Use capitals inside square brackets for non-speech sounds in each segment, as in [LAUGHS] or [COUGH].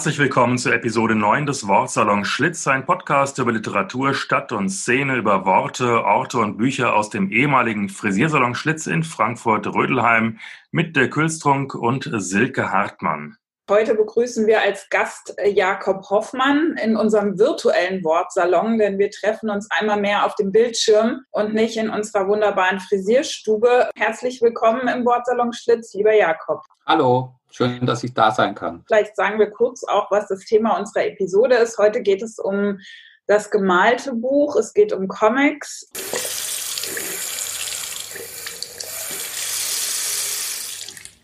Herzlich willkommen zur Episode 9 des Wortsalons Schlitz, ein Podcast über Literatur, Stadt und Szene, über Worte, Orte und Bücher aus dem ehemaligen Frisiersalon Schlitz in Frankfurt-Rödelheim mit der Külstrunk und Silke Hartmann. Heute begrüßen wir als Gast äh, Jakob Hoffmann in unserem virtuellen Wortsalon, denn wir treffen uns einmal mehr auf dem Bildschirm und nicht in unserer wunderbaren Frisierstube. Herzlich willkommen im Wortsalon Schlitz, lieber Jakob. Hallo. Schön, dass ich da sein kann. Vielleicht sagen wir kurz auch, was das Thema unserer Episode ist. Heute geht es um das gemalte Buch, es geht um Comics.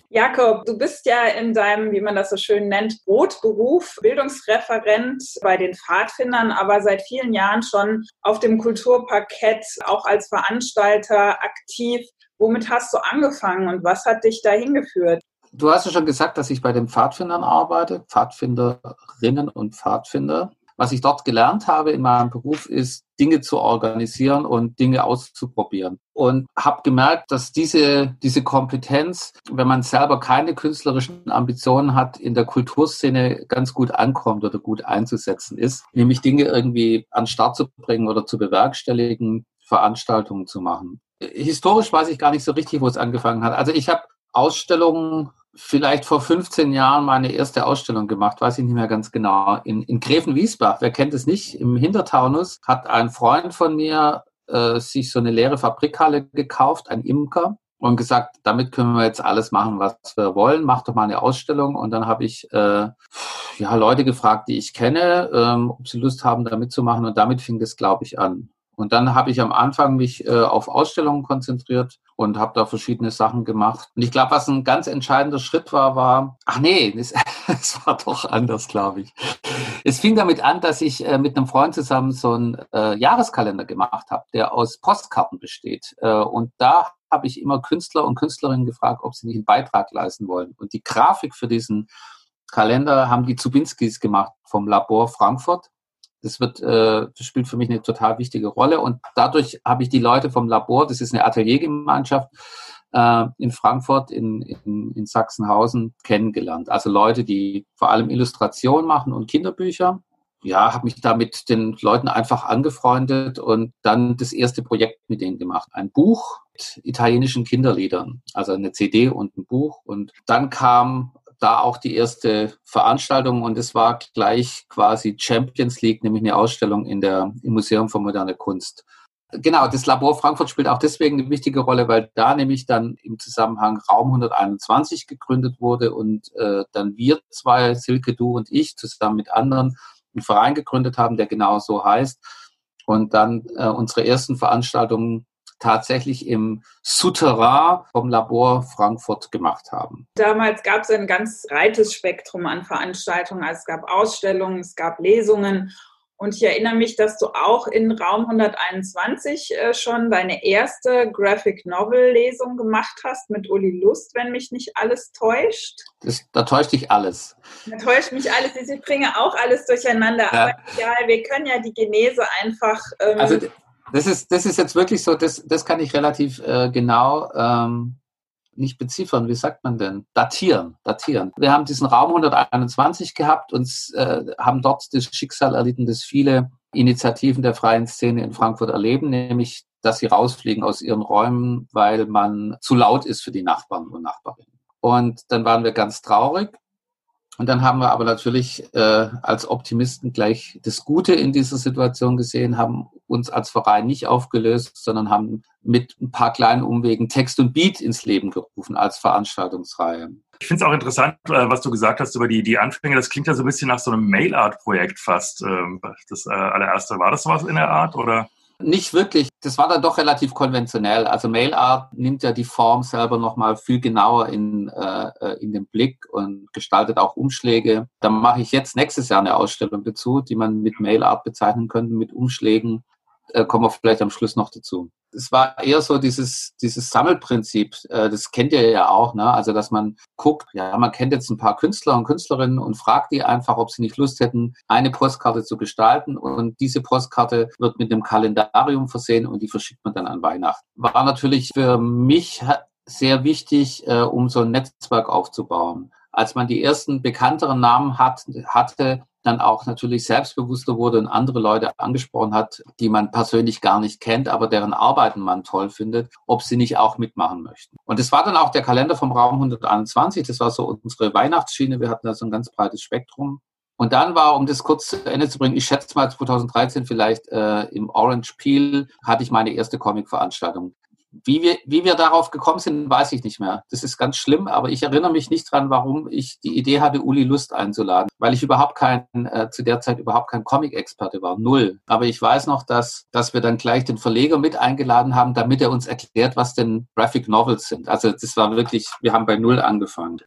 Jakob, du bist ja in deinem, wie man das so schön nennt, Brotberuf Bildungsreferent bei den Pfadfindern, aber seit vielen Jahren schon auf dem Kulturparkett, auch als Veranstalter aktiv. Womit hast du angefangen und was hat dich dahin geführt? Du hast ja schon gesagt, dass ich bei den Pfadfindern arbeite, Pfadfinderinnen und Pfadfinder. Was ich dort gelernt habe in meinem Beruf ist, Dinge zu organisieren und Dinge auszuprobieren. Und habe gemerkt, dass diese, diese Kompetenz, wenn man selber keine künstlerischen Ambitionen hat, in der Kulturszene ganz gut ankommt oder gut einzusetzen ist, nämlich Dinge irgendwie an Start zu bringen oder zu bewerkstelligen, Veranstaltungen zu machen. Historisch weiß ich gar nicht so richtig, wo es angefangen hat. Also ich habe Ausstellungen vielleicht vor 15 Jahren meine erste Ausstellung gemacht, weiß ich nicht mehr ganz genau, in, in Gräfenwiesbach. Wer kennt es nicht? Im Hintertaunus hat ein Freund von mir äh, sich so eine leere Fabrikhalle gekauft, ein Imker, und gesagt, damit können wir jetzt alles machen, was wir wollen. Mach doch mal eine Ausstellung. Und dann habe ich äh, ja Leute gefragt, die ich kenne, ähm, ob sie Lust haben, da mitzumachen. Und damit fing das, glaube ich, an. Und dann habe ich am Anfang mich äh, auf Ausstellungen konzentriert und habe da verschiedene Sachen gemacht. Und ich glaube, was ein ganz entscheidender Schritt war, war, ach nee, [LAUGHS] es, es war doch anders, glaube ich. Es fing damit an, dass ich äh, mit einem Freund zusammen so einen äh, Jahreskalender gemacht habe, der aus Postkarten besteht. Äh, und da habe ich immer Künstler und Künstlerinnen gefragt, ob sie nicht einen Beitrag leisten wollen. Und die Grafik für diesen Kalender haben die Zubinskis gemacht vom Labor Frankfurt. Das wird, äh, das spielt für mich eine total wichtige Rolle. Und dadurch habe ich die Leute vom Labor, das ist eine Ateliergemeinschaft äh, in Frankfurt, in, in, in Sachsenhausen, kennengelernt. Also Leute, die vor allem Illustrationen machen und Kinderbücher. Ja, habe mich da mit den Leuten einfach angefreundet und dann das erste Projekt mit denen gemacht. Ein Buch mit italienischen Kinderliedern, also eine CD und ein Buch. Und dann kam da auch die erste Veranstaltung und es war gleich quasi Champions League, nämlich eine Ausstellung in der, im Museum für moderne Kunst. Genau, das Labor Frankfurt spielt auch deswegen eine wichtige Rolle, weil da nämlich dann im Zusammenhang Raum 121 gegründet wurde und äh, dann wir zwei, Silke, du und ich, zusammen mit anderen einen Verein gegründet haben, der genau so heißt. Und dann äh, unsere ersten Veranstaltungen tatsächlich im Souterrain vom Labor Frankfurt gemacht haben. Damals gab es ein ganz breites Spektrum an Veranstaltungen. Also es gab Ausstellungen, es gab Lesungen. Und ich erinnere mich, dass du auch in Raum 121 äh, schon deine erste Graphic Novel Lesung gemacht hast mit Uli Lust, wenn mich nicht alles täuscht. Das, da täuscht dich alles. Da täuscht mich alles. Ich bringe auch alles durcheinander. Ja. Aber egal, wir können ja die Genese einfach. Ähm, also das ist, das ist jetzt wirklich so, das, das kann ich relativ äh, genau ähm, nicht beziffern. Wie sagt man denn? Datieren, datieren. Wir haben diesen Raum 121 gehabt und äh, haben dort das Schicksal erlitten, das viele Initiativen der freien Szene in Frankfurt erleben, nämlich, dass sie rausfliegen aus ihren Räumen, weil man zu laut ist für die Nachbarn und Nachbarinnen. Und dann waren wir ganz traurig und dann haben wir aber natürlich äh, als Optimisten gleich das Gute in dieser Situation gesehen, haben uns als Verein nicht aufgelöst, sondern haben mit ein paar kleinen Umwegen Text und Beat ins Leben gerufen als Veranstaltungsreihe. Ich finde es auch interessant, äh, was du gesagt hast über die, die Anfänge. Das klingt ja so ein bisschen nach so einem Mail-Art-Projekt fast. Ähm, das äh, allererste. War das was in der Art oder? Nicht wirklich. Das war dann doch relativ konventionell. Also Mailart nimmt ja die Form selber nochmal viel genauer in, äh, äh, in den Blick und gestaltet auch Umschläge. Da mache ich jetzt nächstes Jahr eine Ausstellung dazu, die man mit Mailart bezeichnen könnte, mit Umschlägen äh, kommen wir vielleicht am Schluss noch dazu. Es war eher so dieses, dieses Sammelprinzip, äh, das kennt ihr ja auch, ne? also dass man guckt, ja, man kennt jetzt ein paar Künstler und Künstlerinnen und fragt die einfach, ob sie nicht Lust hätten, eine Postkarte zu gestalten und diese Postkarte wird mit einem Kalendarium versehen und die verschickt man dann an Weihnachten. War natürlich für mich sehr wichtig, äh, um so ein Netzwerk aufzubauen. Als man die ersten bekannteren Namen hat, hatte, dann auch natürlich selbstbewusster wurde und andere Leute angesprochen hat, die man persönlich gar nicht kennt, aber deren Arbeiten man toll findet, ob sie nicht auch mitmachen möchten. Und das war dann auch der Kalender vom Raum 121. Das war so unsere Weihnachtsschiene. Wir hatten da so ein ganz breites Spektrum. Und dann war, um das kurz zu Ende zu bringen, ich schätze mal 2013 vielleicht äh, im Orange Peel hatte ich meine erste Comic-Veranstaltung. Wie wir, wie wir darauf gekommen sind, weiß ich nicht mehr. Das ist ganz schlimm, aber ich erinnere mich nicht dran, warum ich die Idee hatte, Uli Lust einzuladen, weil ich überhaupt kein, äh, zu der Zeit überhaupt kein Comic-Experte war, null. Aber ich weiß noch, dass, dass wir dann gleich den Verleger mit eingeladen haben, damit er uns erklärt, was denn Graphic Novels sind. Also das war wirklich, wir haben bei null angefangen.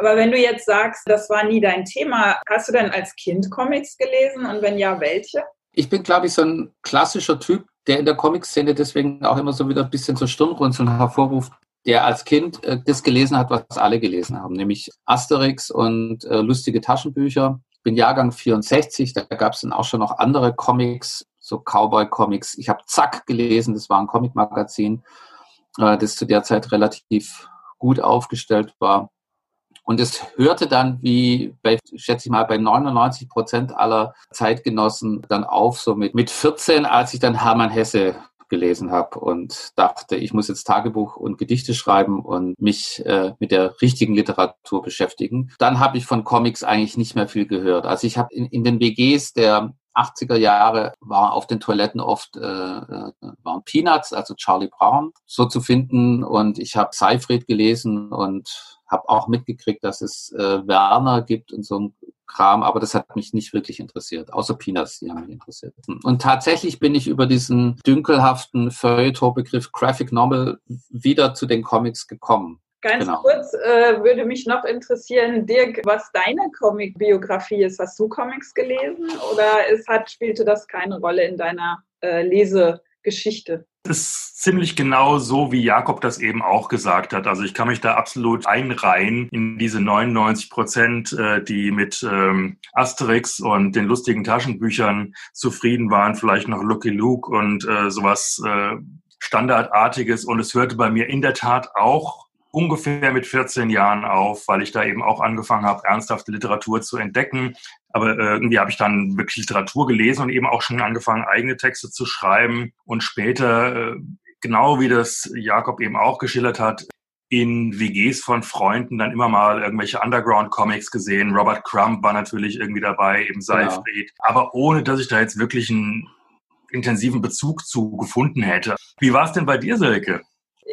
Aber wenn du jetzt sagst, das war nie dein Thema, hast du denn als Kind Comics gelesen und wenn ja, welche? Ich bin, glaube ich, so ein klassischer Typ, der in der Comic-Szene deswegen auch immer so wieder ein bisschen zur Stirnrunzeln hervorruft, der als Kind äh, das gelesen hat, was alle gelesen haben, nämlich Asterix und äh, lustige Taschenbücher. Ich bin Jahrgang 64, da gab es dann auch schon noch andere Comics, so Cowboy-Comics. Ich habe Zack gelesen, das war ein Comic-Magazin, äh, das zu der Zeit relativ gut aufgestellt war. Und es hörte dann, wie bei, schätze ich mal, bei 99 Prozent aller Zeitgenossen dann auf, so mit, mit 14, als ich dann Hermann Hesse gelesen habe und dachte, ich muss jetzt Tagebuch und Gedichte schreiben und mich äh, mit der richtigen Literatur beschäftigen. Dann habe ich von Comics eigentlich nicht mehr viel gehört. Also ich habe in, in den WGs der 80er Jahre war auf den Toiletten oft äh, äh, waren Peanuts, also Charlie Brown, so zu finden. Und ich habe Seifried gelesen und habe auch mitgekriegt, dass es äh, Werner gibt und so ein Kram, aber das hat mich nicht wirklich interessiert, außer Peanuts, die haben mich interessiert. Und tatsächlich bin ich über diesen dünkelhaften Feuilleton-Begriff Graphic Novel wieder zu den Comics gekommen. Ganz genau. kurz äh, würde mich noch interessieren, Dirk, was deine Comic-Biografie ist. Hast du Comics gelesen oder es hat, spielte das keine Rolle in deiner äh, Lesegeschichte? ist ziemlich genau so, wie Jakob das eben auch gesagt hat. Also ich kann mich da absolut einreihen in diese 99 Prozent, äh, die mit ähm, Asterix und den lustigen Taschenbüchern zufrieden waren, vielleicht noch Lucky Luke und äh, sowas äh, Standardartiges. Und es hörte bei mir in der Tat auch ungefähr mit 14 Jahren auf, weil ich da eben auch angefangen habe, ernsthafte Literatur zu entdecken. Aber äh, irgendwie habe ich dann wirklich Literatur gelesen und eben auch schon angefangen, eigene Texte zu schreiben. Und später, äh, genau wie das Jakob eben auch geschildert hat, in WGs von Freunden dann immer mal irgendwelche Underground-Comics gesehen. Robert Crumb war natürlich irgendwie dabei, eben Seifried. Genau. Aber ohne, dass ich da jetzt wirklich einen intensiven Bezug zu gefunden hätte. Wie war es denn bei dir, Silke?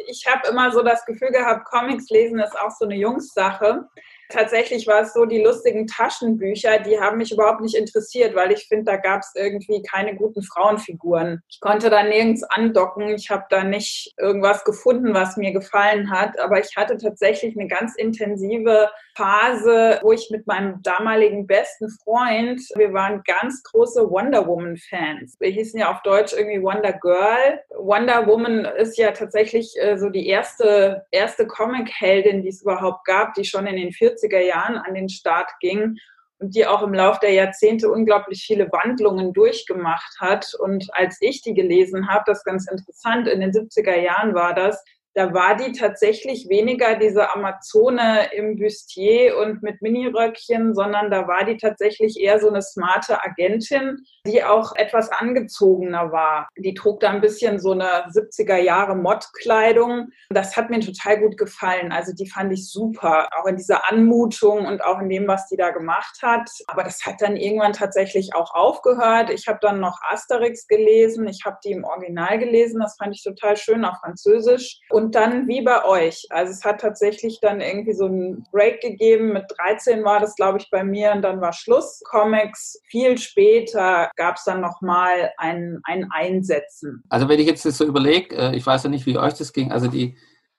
Ich habe immer so das Gefühl gehabt, Comics lesen ist auch so eine Jungssache. Tatsächlich war es so, die lustigen Taschenbücher, die haben mich überhaupt nicht interessiert, weil ich finde, da gab es irgendwie keine guten Frauenfiguren. Ich konnte da nirgends andocken. Ich habe da nicht irgendwas gefunden, was mir gefallen hat. Aber ich hatte tatsächlich eine ganz intensive Phase, wo ich mit meinem damaligen besten Freund, wir waren ganz große Wonder Woman-Fans. Wir hießen ja auf Deutsch irgendwie Wonder Girl. Wonder Woman ist ja tatsächlich äh, so die erste, erste Comic-Heldin, die es überhaupt gab, die schon in den 40er Jahren an den Start ging und die auch im Laufe der Jahrzehnte unglaublich viele Wandlungen durchgemacht hat. Und als ich die gelesen habe, das ist ganz interessant, in den 70er Jahren war das, da war die tatsächlich weniger diese Amazone im Bustier und mit Miniröckchen, sondern da war die tatsächlich eher so eine smarte Agentin, die auch etwas angezogener war. Die trug da ein bisschen so eine 70er Jahre Mod-Kleidung. Das hat mir total gut gefallen. Also die fand ich super, auch in dieser Anmutung und auch in dem, was die da gemacht hat. Aber das hat dann irgendwann tatsächlich auch aufgehört. Ich habe dann noch Asterix gelesen. Ich habe die im Original gelesen. Das fand ich total schön auf Französisch. Und und dann wie bei euch. Also es hat tatsächlich dann irgendwie so einen Break gegeben. Mit 13 war das, glaube ich, bei mir und dann war Schluss. Comics viel später gab es dann nochmal ein, ein Einsetzen. Also wenn ich jetzt das so überlege, äh, ich weiß ja nicht, wie euch das ging, also die,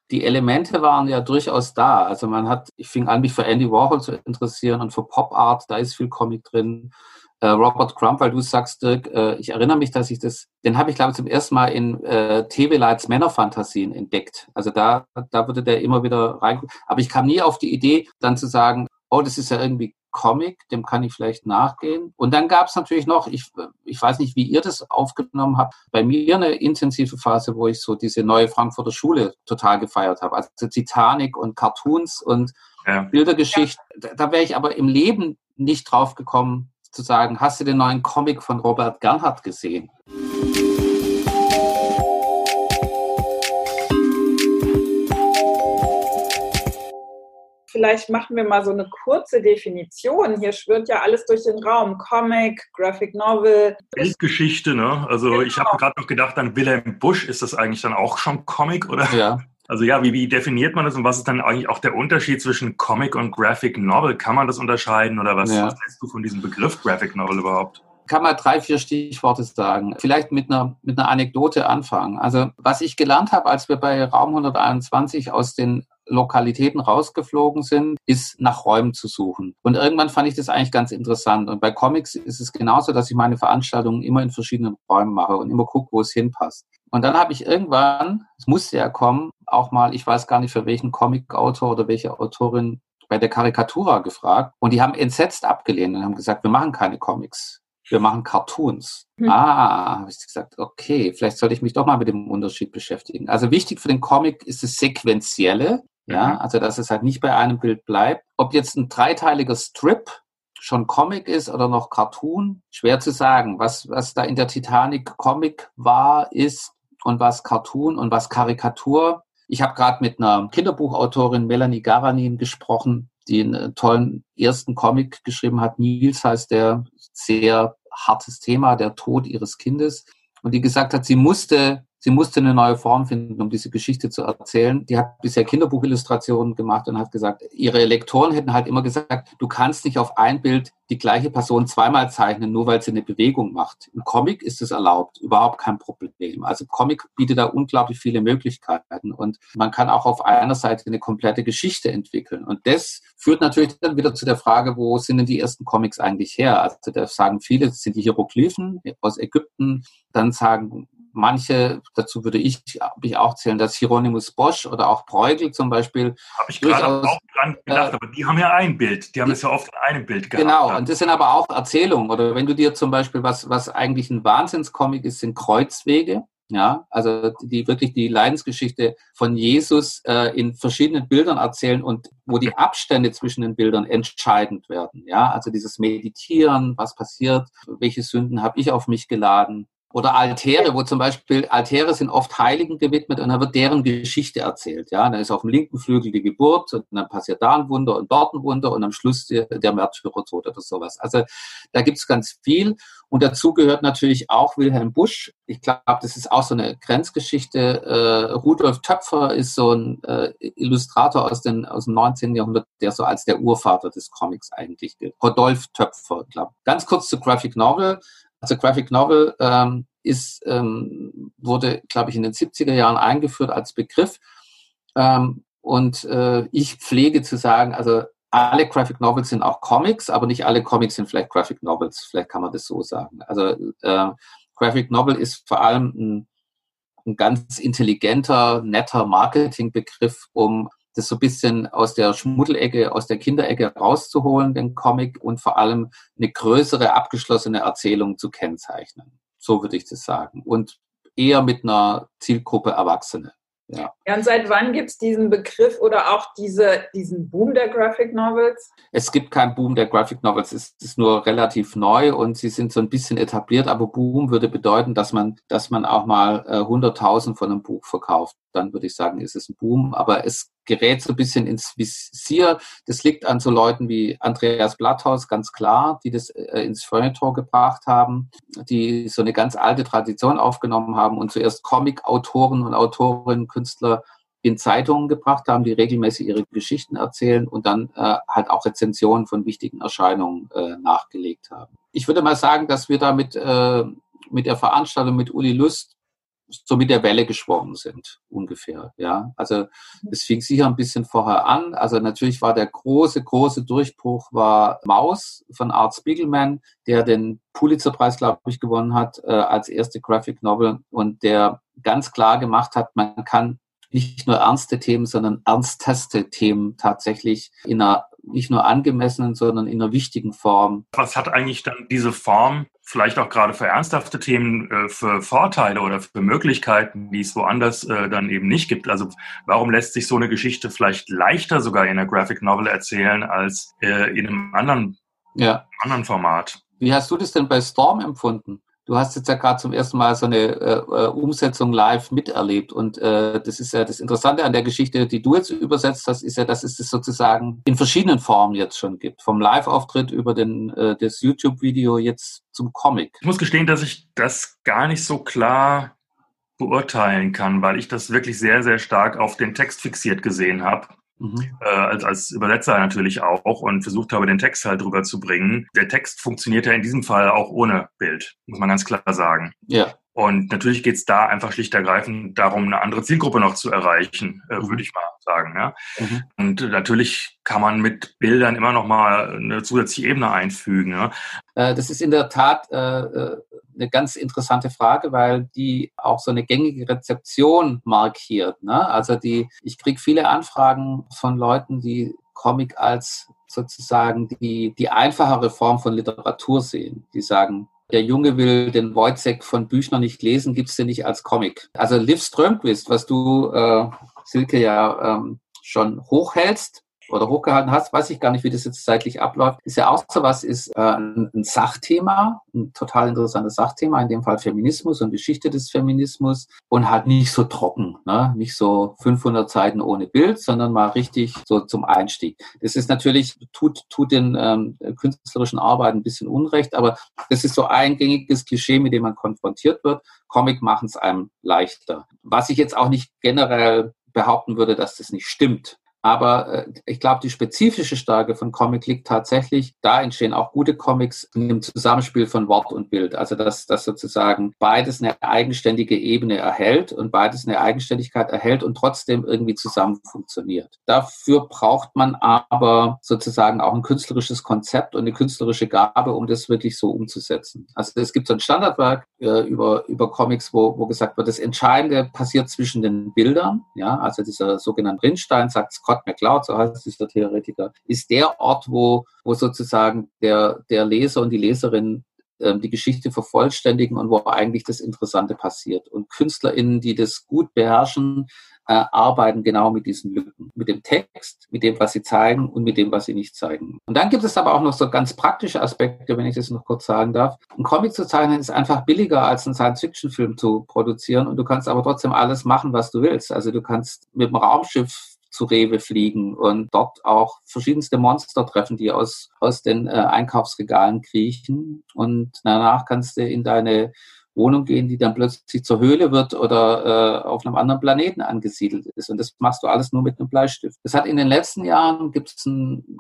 die Elemente waren ja durchaus da. Also man hat, ich fing an, mich für Andy Warhol zu interessieren und für Pop Art, da ist viel Comic drin. Äh, Robert Crump, weil du sagst, Dirk, äh, ich erinnere mich, dass ich das, den habe ich glaube ich zum ersten Mal in äh, TV Lights Männerfantasien entdeckt. Also da, da wurde der immer wieder rein. Aber ich kam nie auf die Idee, dann zu sagen, oh, das ist ja irgendwie Comic, dem kann ich vielleicht nachgehen. Und dann gab es natürlich noch, ich, ich weiß nicht, wie ihr das aufgenommen habt, bei mir eine intensive Phase, wo ich so diese neue Frankfurter Schule total gefeiert habe. Also Titanic und Cartoons und ja. Bildergeschichte. Da, da wäre ich aber im Leben nicht drauf gekommen, zu sagen, hast du den neuen Comic von Robert Gernhardt gesehen? Vielleicht machen wir mal so eine kurze Definition. Hier schwirrt ja alles durch den Raum. Comic, Graphic Novel. Bildgeschichte, ne? Also genau. ich habe gerade noch gedacht, an Wilhelm Busch, ist das eigentlich dann auch schon Comic, oder? Ja. Also ja, wie, wie definiert man das und was ist dann eigentlich auch der Unterschied zwischen Comic und Graphic Novel? Kann man das unterscheiden oder was, ja. was hältst du von diesem Begriff Graphic Novel überhaupt? kann man drei, vier Stichworte sagen. Vielleicht mit einer, mit einer Anekdote anfangen. Also was ich gelernt habe, als wir bei Raum 121 aus den Lokalitäten rausgeflogen sind, ist nach Räumen zu suchen. Und irgendwann fand ich das eigentlich ganz interessant. Und bei Comics ist es genauso, dass ich meine Veranstaltungen immer in verschiedenen Räumen mache und immer gucke, wo es hinpasst. Und dann habe ich irgendwann, es musste ja kommen, auch mal, ich weiß gar nicht für welchen Comic-Autor oder welche Autorin bei der Karikatura gefragt. Und die haben entsetzt abgelehnt und haben gesagt, wir machen keine Comics. Wir machen Cartoons. Hm. Ah, habe ich gesagt, okay, vielleicht sollte ich mich doch mal mit dem Unterschied beschäftigen. Also wichtig für den Comic ist das Sequentielle, ja, mhm. also dass es halt nicht bei einem Bild bleibt. Ob jetzt ein dreiteiliger Strip schon Comic ist oder noch Cartoon, schwer zu sagen. Was, was da in der Titanic Comic war, ist und was Cartoon und was Karikatur. Ich habe gerade mit einer Kinderbuchautorin Melanie Garanin gesprochen, die einen tollen ersten Comic geschrieben hat. Nils heißt der, sehr hartes Thema, der Tod ihres Kindes. Und die gesagt hat, sie musste sie musste eine neue Form finden, um diese Geschichte zu erzählen. Die hat bisher Kinderbuchillustrationen gemacht und hat gesagt, ihre Lektoren hätten halt immer gesagt, du kannst nicht auf ein Bild die gleiche Person zweimal zeichnen, nur weil sie eine Bewegung macht. Im Comic ist es erlaubt, überhaupt kein Problem. Also Comic bietet da unglaublich viele Möglichkeiten und man kann auch auf einer Seite eine komplette Geschichte entwickeln. Und das führt natürlich dann wieder zu der Frage, wo sind denn die ersten Comics eigentlich her? Also da sagen viele, das sind die Hieroglyphen aus Ägypten. Dann sagen manche, dazu würde ich mich auch zählen, dass Hieronymus Bosch oder auch Bruegel zum Beispiel. Habe ich gerade auch dran gedacht, äh, aber die haben ja ein Bild, die haben es ja oft in einem Bild gehabt. Genau, und das sind aber auch Erzählungen. Oder wenn du dir zum Beispiel, was, was eigentlich ein Wahnsinnscomic ist, sind Kreuzwege. Ja, also die wirklich die Leidensgeschichte von Jesus äh, in verschiedenen Bildern erzählen und wo die Abstände zwischen den Bildern entscheidend werden. Ja, also dieses Meditieren, was passiert, welche Sünden habe ich auf mich geladen, oder Altäre, wo zum Beispiel Altäre sind oft Heiligen gewidmet und da wird deren Geschichte erzählt. Ja, dann ist auf dem linken Flügel die Geburt und dann passiert da ein Wunder und dort ein Wunder und am Schluss der, der Märtyrertod oder sowas. Also da gibt's ganz viel und dazu gehört natürlich auch Wilhelm Busch. Ich glaube, das ist auch so eine Grenzgeschichte. Äh, Rudolf Töpfer ist so ein äh, Illustrator aus, den, aus dem 19. Jahrhundert, der so als der Urvater des Comics eigentlich gilt. Rodolf Töpfer, glaube Ganz kurz zu Graphic Novel. Also Graphic Novel ähm, ist, ähm, wurde, glaube ich, in den 70er Jahren eingeführt als Begriff. Ähm, und äh, ich pflege zu sagen, also alle Graphic Novels sind auch Comics, aber nicht alle Comics sind vielleicht Graphic Novels. Vielleicht kann man das so sagen. Also äh, Graphic Novel ist vor allem ein, ein ganz intelligenter, netter Marketingbegriff, um das so ein bisschen aus der Schmuddelecke, aus der Kinderecke rauszuholen, den Comic, und vor allem eine größere, abgeschlossene Erzählung zu kennzeichnen. So würde ich das sagen. Und eher mit einer Zielgruppe Erwachsene. Ja. ja, und seit wann gibt es diesen Begriff oder auch diese, diesen Boom der Graphic Novels? Es gibt keinen Boom der Graphic Novels, es ist nur relativ neu und sie sind so ein bisschen etabliert, aber Boom würde bedeuten, dass man, dass man auch mal äh, 100.000 von einem Buch verkauft. Dann würde ich sagen, ist es ein Boom, aber es gerät so ein bisschen ins Visier. Das liegt an so Leuten wie Andreas Blatthaus, ganz klar, die das äh, ins Feuilleton gebracht haben, die so eine ganz alte Tradition aufgenommen haben und zuerst Comic-Autoren und Autorinnen, Künstler in Zeitungen gebracht haben, die regelmäßig ihre Geschichten erzählen und dann äh, halt auch Rezensionen von wichtigen Erscheinungen äh, nachgelegt haben. Ich würde mal sagen, dass wir damit äh, mit der Veranstaltung mit Uli Lust so mit der Welle geschwommen sind, ungefähr. Ja, also es fing sicher ein bisschen vorher an. Also natürlich war der große, große Durchbruch war Maus von Art Spiegelman, der den Pulitzerpreis, glaube ich, gewonnen hat äh, als erste Graphic Novel und der ganz klar gemacht hat, man kann nicht nur ernste Themen, sondern ernsteste Themen tatsächlich in einer nicht nur angemessenen, sondern in einer wichtigen Form. Was hat eigentlich dann diese Form, vielleicht auch gerade für ernsthafte Themen, äh, für Vorteile oder für Möglichkeiten, die es woanders äh, dann eben nicht gibt? Also warum lässt sich so eine Geschichte vielleicht leichter sogar in einer Graphic Novel erzählen als äh, in einem anderen, ja. anderen Format? Wie hast du das denn bei Storm empfunden? Du hast jetzt ja gerade zum ersten Mal so eine äh, äh, Umsetzung live miterlebt. Und äh, das ist ja das Interessante an der Geschichte, die du jetzt übersetzt hast, ist ja, dass es das sozusagen in verschiedenen Formen jetzt schon gibt. Vom Live-Auftritt über den, äh, das YouTube-Video jetzt zum Comic. Ich muss gestehen, dass ich das gar nicht so klar beurteilen kann, weil ich das wirklich sehr, sehr stark auf den Text fixiert gesehen habe. Mhm. Äh, als, als Übersetzer natürlich auch und versucht habe, den Text halt drüber zu bringen. Der Text funktioniert ja in diesem Fall auch ohne Bild, muss man ganz klar sagen. Ja. Und natürlich geht es da einfach schlicht ergreifend darum, eine andere Zielgruppe noch zu erreichen, äh, mhm. würde ich mal sagen. Ja? Mhm. Und natürlich kann man mit Bildern immer noch mal eine zusätzliche Ebene einfügen. Ja? Äh, das ist in der Tat äh, äh, eine ganz interessante Frage, weil die auch so eine gängige Rezeption markiert. Ne? Also die, ich kriege viele Anfragen von Leuten, die Comic als sozusagen die, die einfachere Form von Literatur sehen. Die sagen, der Junge will den Wojciech von Büchner nicht lesen, gibt's den nicht als Comic. Also Liv Strömquist, was du, äh, Silke, ja ähm, schon hochhältst, oder hochgehalten hast, weiß ich gar nicht, wie das jetzt zeitlich abläuft. Ist ja auch so was, ist äh, ein, Sachthema, ein total interessantes Sachthema, in dem Fall Feminismus und Geschichte des Feminismus und halt nicht so trocken, ne? nicht so 500 Seiten ohne Bild, sondern mal richtig so zum Einstieg. Das ist natürlich, tut, tut den ähm, künstlerischen Arbeiten ein bisschen Unrecht, aber das ist so ein gängiges Klischee, mit dem man konfrontiert wird. Comic machen es einem leichter. Was ich jetzt auch nicht generell behaupten würde, dass das nicht stimmt. Aber äh, ich glaube, die spezifische Stärke von Comic liegt tatsächlich, da entstehen auch gute Comics im Zusammenspiel von Wort und Bild. Also dass, dass sozusagen beides eine eigenständige Ebene erhält und beides eine Eigenständigkeit erhält und trotzdem irgendwie zusammen funktioniert. Dafür braucht man aber sozusagen auch ein künstlerisches Konzept und eine künstlerische Gabe, um das wirklich so umzusetzen. Also es gibt so ein Standardwerk äh, über, über Comics, wo, wo gesagt wird, das Entscheidende passiert zwischen den Bildern. Ja, also dieser sogenannte Rindstein sagt Scott McCloud, so heißt dieser Theoretiker, ist der Ort, wo, wo sozusagen der, der Leser und die Leserin ähm, die Geschichte vervollständigen und wo eigentlich das Interessante passiert. Und KünstlerInnen, die das gut beherrschen, äh, arbeiten genau mit diesen Lücken. Mit dem Text, mit dem, was sie zeigen und mit dem, was sie nicht zeigen. Und dann gibt es aber auch noch so ganz praktische Aspekte, wenn ich das noch kurz sagen darf. Ein Comic zu zeichnen ist einfach billiger als einen Science-Fiction-Film zu produzieren und du kannst aber trotzdem alles machen, was du willst. Also du kannst mit dem Raumschiff zu Rewe fliegen und dort auch verschiedenste Monster treffen, die aus, aus den äh, Einkaufsregalen kriechen. Und danach kannst du in deine Wohnung gehen, die dann plötzlich zur Höhle wird oder äh, auf einem anderen Planeten angesiedelt ist. Und das machst du alles nur mit einem Bleistift. Das hat in den letzten Jahren gibt es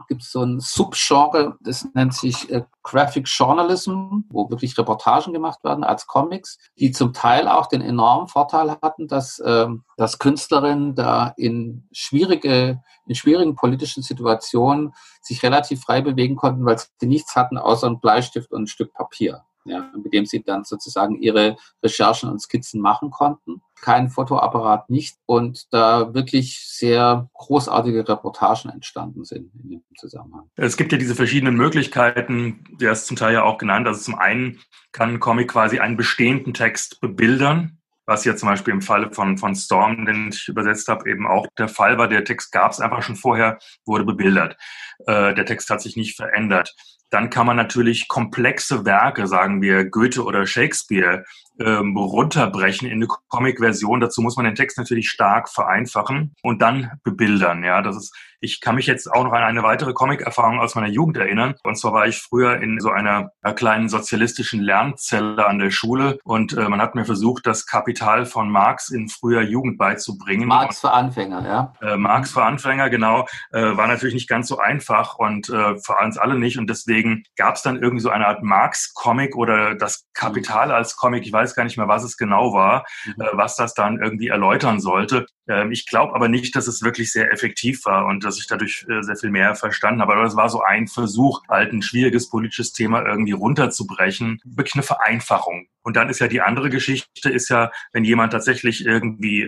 gibt's so ein Subgenre, das nennt sich äh, Graphic Journalism, wo wirklich Reportagen gemacht werden als Comics, die zum Teil auch den enormen Vorteil hatten, dass, äh, dass Künstlerinnen da in schwierige, in schwierigen politischen Situationen sich relativ frei bewegen konnten, weil sie nichts hatten außer ein Bleistift und ein Stück Papier ja, mit dem sie dann sozusagen ihre Recherchen und Skizzen machen konnten. Kein Fotoapparat nicht und da wirklich sehr großartige Reportagen entstanden sind in dem Zusammenhang. Es gibt ja diese verschiedenen Möglichkeiten, der ist zum Teil ja auch genannt. Also zum einen kann ein Comic quasi einen bestehenden Text bebildern, was ja zum Beispiel im Falle von, von Storm, den ich übersetzt habe, eben auch der Fall war. Der Text gab es einfach schon vorher, wurde bebildert. Äh, der Text hat sich nicht verändert. Dann kann man natürlich komplexe Werke, sagen wir Goethe oder Shakespeare, ähm, runterbrechen in eine Comic-Version. Dazu muss man den Text natürlich stark vereinfachen und dann bebildern. Ja, das ist ich kann mich jetzt auch noch an eine weitere Comic-Erfahrung aus meiner Jugend erinnern. Und zwar war ich früher in so einer kleinen sozialistischen Lernzelle an der Schule und äh, man hat mir versucht, das Kapital von Marx in früher Jugend beizubringen. Marx für Anfänger, ja. Äh, Marx für Anfänger, genau. Äh, war natürlich nicht ganz so einfach und äh, für uns alle nicht. Und deswegen gab es dann irgendwie so eine Art Marx-Comic oder das Kapital als Comic. Ich weiß gar nicht mehr, was es genau war, mhm. äh, was das dann irgendwie erläutern sollte. Ähm, ich glaube aber nicht, dass es wirklich sehr effektiv war und dass ich dadurch äh, sehr viel mehr verstanden habe. Aber das war so ein Versuch, halt ein schwieriges politisches Thema irgendwie runterzubrechen. Wirklich eine Vereinfachung. Und dann ist ja die andere Geschichte, ist ja, wenn jemand tatsächlich irgendwie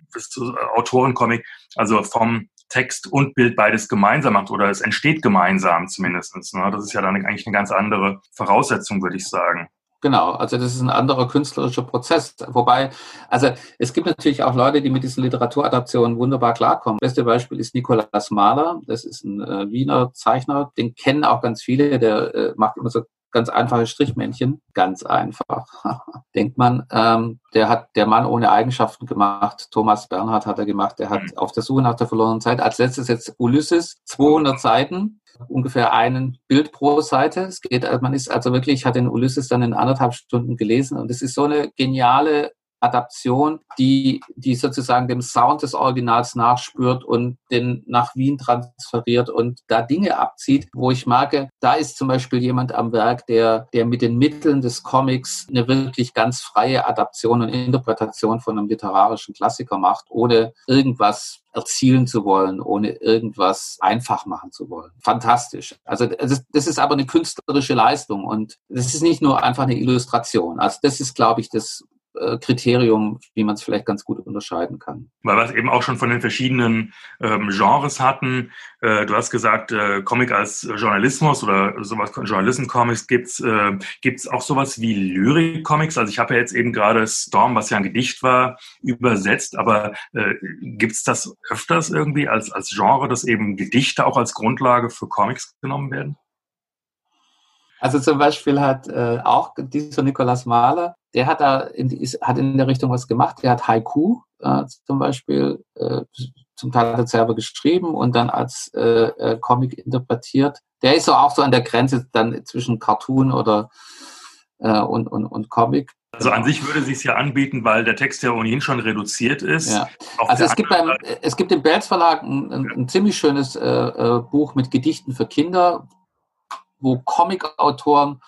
Autorencomic, also vom Text und Bild beides gemeinsam macht oder es entsteht gemeinsam zumindestens. Ne? Das ist ja dann eigentlich eine ganz andere Voraussetzung, würde ich sagen. Genau, also das ist ein anderer künstlerischer Prozess. Wobei, also es gibt natürlich auch Leute, die mit diesen Literaturadaptionen wunderbar klarkommen. Beste Beispiel ist Nikolaus Mahler, das ist ein äh, Wiener Zeichner, den kennen auch ganz viele, der äh, macht immer so ganz einfache Strichmännchen, ganz einfach, [LAUGHS] denkt man. Ähm, der hat der Mann ohne Eigenschaften gemacht. Thomas Bernhard hat er gemacht. Der hat mhm. auf der Suche nach der verlorenen Zeit als letztes jetzt Ulysses, 200 Seiten ungefähr ein Bild pro Seite. Es geht, man ist also wirklich, hat den Ulysses dann in anderthalb Stunden gelesen und es ist so eine geniale Adaption, die, die sozusagen dem Sound des Originals nachspürt und den nach Wien transferiert und da Dinge abzieht, wo ich merke, da ist zum Beispiel jemand am Werk, der, der mit den Mitteln des Comics eine wirklich ganz freie Adaption und Interpretation von einem literarischen Klassiker macht, ohne irgendwas erzielen zu wollen, ohne irgendwas einfach machen zu wollen. Fantastisch. Also das, das ist aber eine künstlerische Leistung und das ist nicht nur einfach eine Illustration. Also das ist, glaube ich, das Kriterium, wie man es vielleicht ganz gut unterscheiden kann. Weil wir es eben auch schon von den verschiedenen ähm, Genres hatten. Äh, du hast gesagt, äh, Comic als Journalismus oder sowas, Journalisten-Comics gibt's äh, gibt's auch sowas wie Lyrik-Comics. Also ich habe ja jetzt eben gerade Storm, was ja ein Gedicht war, übersetzt, aber äh, gibt's das öfters irgendwie als, als Genre, dass eben Gedichte auch als Grundlage für Comics genommen werden? Also zum Beispiel hat äh, auch dieser Nikolaus Mahler, der hat da in, ist, hat in der Richtung was gemacht. Der hat Haiku äh, zum Beispiel äh, zum Teil hat er selber geschrieben und dann als äh, äh, Comic interpretiert. Der ist so auch so an der Grenze dann zwischen Cartoon oder äh, und, und, und Comic. Also an sich würde sich ja anbieten, weil der Text ja ohnehin schon reduziert ist. Ja. Also es gibt, beim, es gibt im Belz Verlag ein, ein, ein ziemlich schönes äh, Buch mit Gedichten für Kinder, wo Comic-Autoren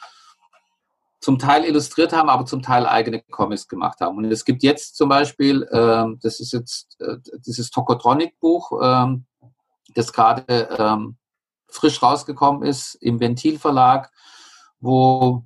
zum Teil illustriert haben, aber zum Teil eigene Comics gemacht haben. Und es gibt jetzt zum Beispiel, ähm, das ist jetzt äh, dieses Tokotronic-Buch, ähm, das gerade ähm, frisch rausgekommen ist im Ventil Verlag, wo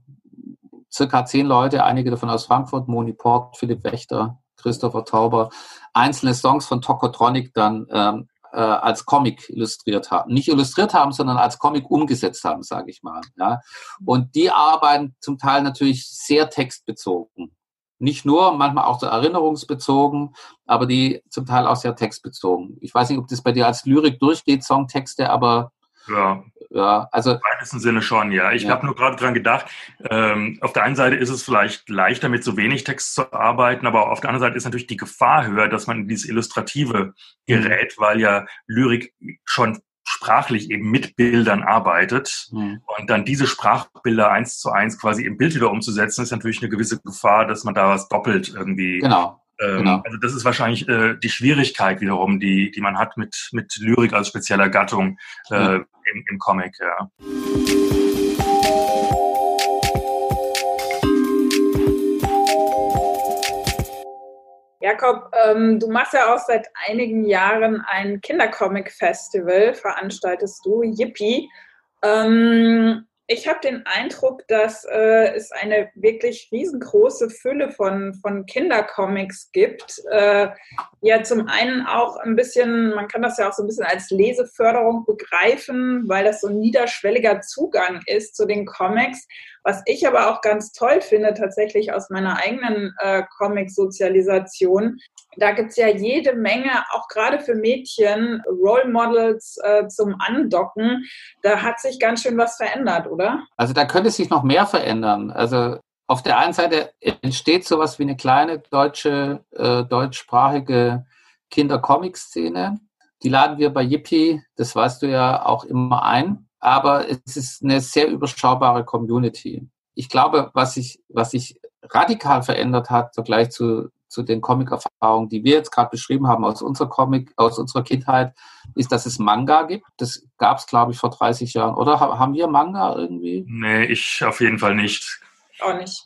circa zehn Leute, einige davon aus Frankfurt, Moni Port, Philipp Wächter, Christopher Tauber, einzelne Songs von Tokotronic dann ähm, äh, als Comic illustriert haben. Nicht illustriert haben, sondern als Comic umgesetzt haben, sage ich mal. Ja. Und die arbeiten zum Teil natürlich sehr textbezogen. Nicht nur, manchmal auch so erinnerungsbezogen, aber die zum Teil auch sehr textbezogen. Ich weiß nicht, ob das bei dir als Lyrik durchgeht, Songtexte, aber ja. Ja, also. Im weitesten Sinne schon, ja. Ich ja. habe nur gerade dran gedacht, ähm, auf der einen Seite ist es vielleicht leichter, mit so wenig Text zu arbeiten, aber auf der anderen Seite ist natürlich die Gefahr höher, dass man in dieses Illustrative gerät, mhm. weil ja Lyrik schon sprachlich eben mit Bildern arbeitet mhm. und dann diese Sprachbilder eins zu eins quasi im Bild wieder umzusetzen, ist natürlich eine gewisse Gefahr, dass man da was doppelt irgendwie genau. Ähm, genau. Also das ist wahrscheinlich äh, die Schwierigkeit wiederum, die, die man hat mit, mit Lyrik als spezieller Gattung äh, ja. im, im Comic. Ja. Jakob, ähm, du machst ja auch seit einigen Jahren ein Kindercomic-Festival, veranstaltest du, Yippie. Ähm, ich habe den Eindruck, dass äh, es eine wirklich riesengroße Fülle von, von Kindercomics gibt. Äh, ja, zum einen auch ein bisschen, man kann das ja auch so ein bisschen als Leseförderung begreifen, weil das so ein niederschwelliger Zugang ist zu den Comics. Was ich aber auch ganz toll finde, tatsächlich aus meiner eigenen äh, Comic-Sozialisation, da gibt es ja jede Menge, auch gerade für Mädchen, Role Models äh, zum Andocken. Da hat sich ganz schön was verändert, oder? Also da könnte sich noch mehr verändern. Also auf der einen Seite entsteht sowas wie eine kleine deutsche, äh, deutschsprachige Kinder-Comic-Szene. Die laden wir bei Yippie, das weißt du ja auch immer ein. Aber es ist eine sehr überschaubare Community. Ich glaube, was sich, was sich radikal verändert hat, so gleich zu, zu den Comic-Erfahrungen, die wir jetzt gerade beschrieben haben aus unserer Comic, aus unserer Kindheit, ist, dass es Manga gibt. Das gab es, glaube ich, vor 30 Jahren. Oder haben wir Manga irgendwie? Nee, ich auf jeden Fall nicht. Auch nicht.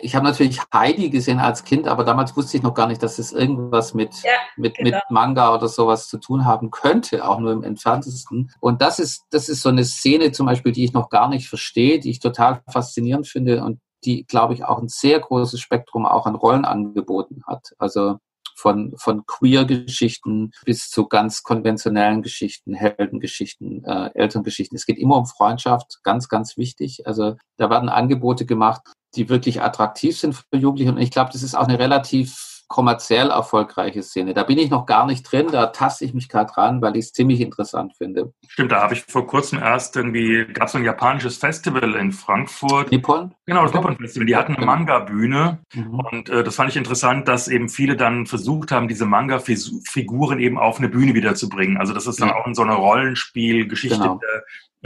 Ich habe natürlich Heidi gesehen als Kind, aber damals wusste ich noch gar nicht, dass es irgendwas mit, ja, mit, genau. mit Manga oder sowas zu tun haben könnte, auch nur im entferntesten. Und das ist, das ist so eine Szene zum Beispiel, die ich noch gar nicht verstehe, die ich total faszinierend finde und die, glaube ich, auch ein sehr großes Spektrum auch an Rollenangeboten hat. Also von, von Queer-Geschichten bis zu ganz konventionellen Geschichten, Heldengeschichten, äh, Elterngeschichten. Es geht immer um Freundschaft, ganz, ganz wichtig. Also da werden Angebote gemacht, die wirklich attraktiv sind für Jugendliche. Und ich glaube, das ist auch eine relativ kommerziell erfolgreiche Szene. Da bin ich noch gar nicht drin, da taste ich mich gerade ran, weil ich es ziemlich interessant finde. Stimmt, da habe ich vor kurzem erst irgendwie, gab es ein japanisches Festival in Frankfurt. Nippon? Genau, das Nippon Festival. Die hatten eine genau. Manga-Bühne mhm. und äh, das fand ich interessant, dass eben viele dann versucht haben, diese Manga-Figuren eben auf eine Bühne wiederzubringen. Also das ist dann ja. auch in so eine Rollenspielgeschichte genau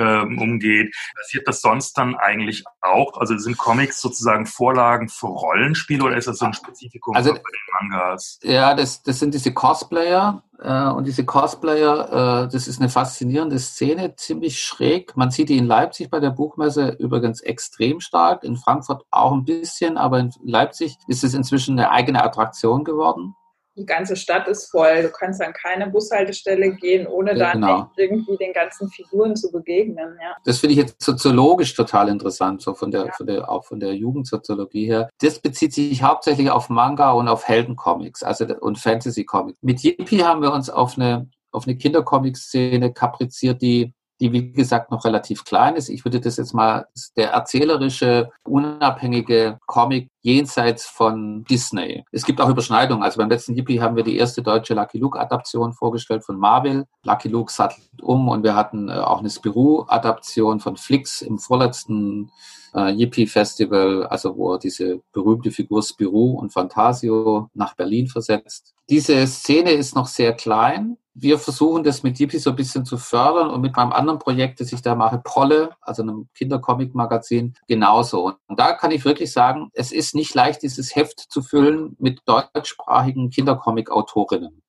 ähm, umgeht. Passiert das sonst dann eigentlich auch? Also sind Comics sozusagen Vorlagen für Rollenspiele oder ist das so ein Spezifikum also, bei den Mangas? Ja, das, das sind diese Cosplayer. Äh, und diese Cosplayer, äh, das ist eine faszinierende Szene, ziemlich schräg. Man sieht die in Leipzig bei der Buchmesse übrigens extrem stark, in Frankfurt auch ein bisschen, aber in Leipzig ist es inzwischen eine eigene Attraktion geworden die ganze Stadt ist voll. Du kannst an keine Bushaltestelle gehen, ohne ja, dann genau. irgendwie den ganzen Figuren zu begegnen. Ja. Das finde ich jetzt soziologisch total interessant, so von der, ja. von der, auch von der Jugendsoziologie her. Das bezieht sich hauptsächlich auf Manga und auf Heldencomics, also und Fantasy-Comics. Mit Yippie haben wir uns auf eine auf eine Kindercomic-Szene kapriziert, die die wie gesagt noch relativ klein ist. Ich würde das jetzt mal der erzählerische, unabhängige Comic jenseits von Disney. Es gibt auch Überschneidungen. Also beim letzten Yippie haben wir die erste deutsche Lucky Luke-Adaption vorgestellt von Marvel. Lucky Luke sattelt um und wir hatten äh, auch eine Spirou-Adaption von Flix im vorletzten äh, Yippie Festival, also wo er diese berühmte Figur Spirou und Fantasio nach Berlin versetzt. Diese Szene ist noch sehr klein wir versuchen das mit Yippie so ein bisschen zu fördern und mit meinem anderen Projekt, das ich da mache, Polle, also einem Kindercomic-Magazin, genauso. Und da kann ich wirklich sagen, es ist nicht leicht, dieses Heft zu füllen mit deutschsprachigen Kindercomic-Autorinnen.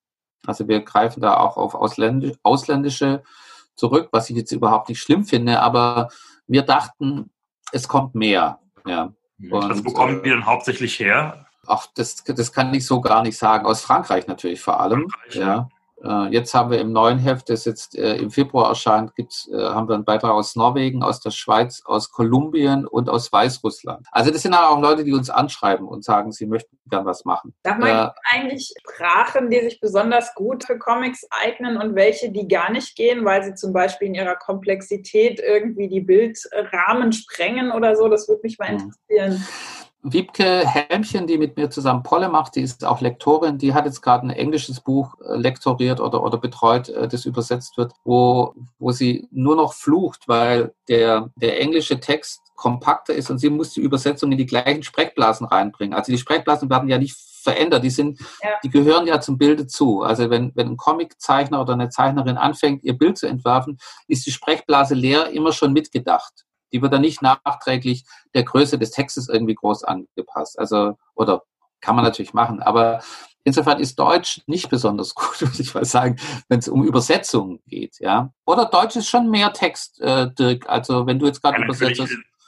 Also wir greifen da auch auf ausländische zurück, was ich jetzt überhaupt nicht schlimm finde, aber wir dachten, es kommt mehr. Ja. Und, also wo kommen die denn hauptsächlich her? Ach, das, das kann ich so gar nicht sagen. Aus Frankreich natürlich vor allem. Frankreich, ja. Äh, jetzt haben wir im neuen Heft, das jetzt äh, im Februar erscheint, gibt's, äh, haben wir einen Beitrag aus Norwegen, aus der Schweiz, aus Kolumbien und aus Weißrussland. Also das sind auch Leute, die uns anschreiben und sagen, sie möchten gern was machen. Sag mal, äh, eigentlich Sprachen, die sich besonders gut für Comics eignen und welche, die gar nicht gehen, weil sie zum Beispiel in ihrer Komplexität irgendwie die Bildrahmen sprengen oder so? Das würde mich mal mhm. interessieren. Wiebke Helmchen, die mit mir zusammen Polle macht, die ist auch Lektorin, die hat jetzt gerade ein englisches Buch äh, lektoriert oder, oder betreut, äh, das übersetzt wird, wo, wo sie nur noch flucht, weil der, der englische Text kompakter ist und sie muss die Übersetzung in die gleichen Sprechblasen reinbringen. Also die Sprechblasen werden ja nicht verändert, die sind, ja. die gehören ja zum Bilde zu. Also wenn, wenn ein Comiczeichner oder eine Zeichnerin anfängt, ihr Bild zu entwerfen, ist die Sprechblase leer immer schon mitgedacht. Die wird dann nicht nachträglich der Größe des Textes irgendwie groß angepasst. Also, oder kann man natürlich machen, aber insofern ist Deutsch nicht besonders [LAUGHS] gut, muss ich mal sagen, wenn es um Übersetzungen geht, ja. Oder Deutsch ist schon mehr Text, äh, Dirk. Also wenn du jetzt gerade ja, übersetzt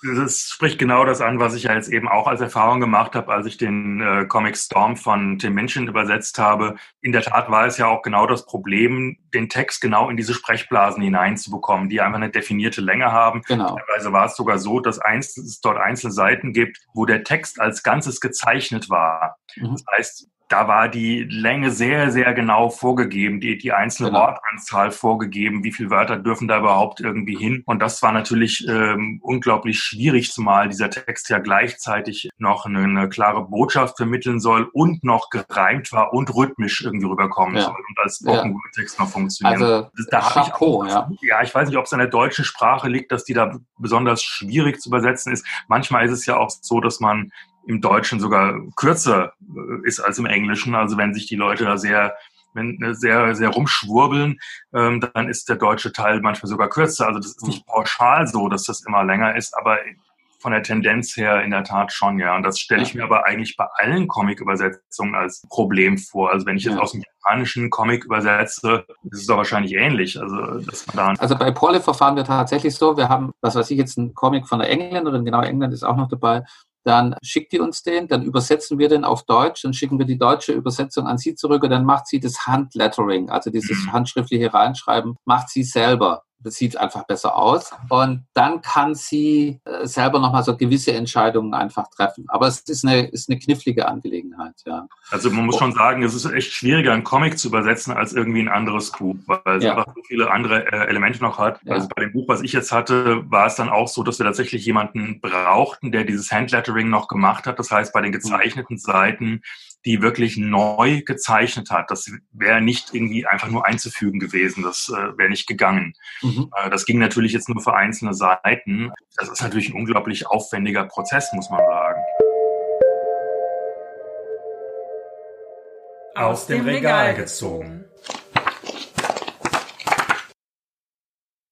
das spricht genau das an, was ich ja jetzt eben auch als Erfahrung gemacht habe, als ich den äh, Comic Storm von Tim Minchin übersetzt habe. In der Tat war es ja auch genau das Problem, den Text genau in diese Sprechblasen hineinzubekommen, die einfach eine definierte Länge haben. Genau. Teilweise war es sogar so, dass es dort einzelne Seiten gibt, wo der Text als Ganzes gezeichnet war. Mhm. Das heißt, da war die Länge sehr, sehr genau vorgegeben, die, die einzelne genau. Wortanzahl vorgegeben, wie viele Wörter dürfen da überhaupt irgendwie hin. Und das war natürlich ähm, unglaublich schwierig, zumal dieser Text ja gleichzeitig noch eine, eine, klare Botschaft vermitteln soll und noch gereimt war und rhythmisch irgendwie rüberkommen ja. soll und als Spoken-Word-Text noch funktionieren. Also, da habe ich auch, ja. ja, ich weiß nicht, ob es an der deutschen Sprache liegt, dass die da besonders schwierig zu übersetzen ist. Manchmal ist es ja auch so, dass man im Deutschen sogar kürzer äh, ist als im Englischen. Also wenn sich die Leute da sehr wenn äh, sehr, sehr rumschwurbeln, ähm, dann ist der deutsche Teil manchmal sogar kürzer. Also das ist nicht pauschal so, dass das immer länger ist, aber von der Tendenz her in der Tat schon, ja. Und das stelle ich mir aber eigentlich bei allen Comic-Übersetzungen als Problem vor. Also wenn ich jetzt aus dem japanischen Comic übersetze, ist es doch wahrscheinlich ähnlich. Also, dass man da also bei Porle verfahren wir tatsächlich so, wir haben, was weiß ich, jetzt ein Comic von der Engländerin, genau England ist auch noch dabei, dann schickt die uns den, dann übersetzen wir den auf Deutsch, dann schicken wir die deutsche Übersetzung an sie zurück und dann macht sie das Handlettering, also dieses mhm. handschriftliche Reinschreiben, macht sie selber sieht einfach besser aus. Und dann kann sie äh, selber nochmal so gewisse Entscheidungen einfach treffen. Aber es ist eine, ist eine knifflige Angelegenheit, ja. Also man muss schon sagen, es ist echt schwieriger, einen Comic zu übersetzen, als irgendwie ein anderes Buch, weil es ja. einfach so viele andere äh, Elemente noch hat. Ja. Also bei dem Buch, was ich jetzt hatte, war es dann auch so, dass wir tatsächlich jemanden brauchten, der dieses Handlettering noch gemacht hat. Das heißt, bei den gezeichneten Seiten die wirklich neu gezeichnet hat. Das wäre nicht irgendwie einfach nur einzufügen gewesen. Das äh, wäre nicht gegangen. Mhm. Äh, das ging natürlich jetzt nur für einzelne Seiten. Das ist natürlich ein unglaublich aufwendiger Prozess, muss man sagen. Aus dem Regal gezogen.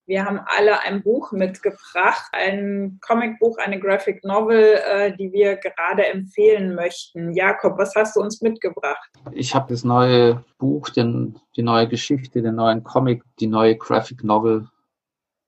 Wir haben alle ein Buch mitgebracht, ein Comicbuch, eine Graphic Novel, äh, die wir gerade empfehlen möchten. Jakob, was hast du uns mitgebracht? Ich habe das neue Buch, den, die neue Geschichte, den neuen Comic, die neue Graphic Novel,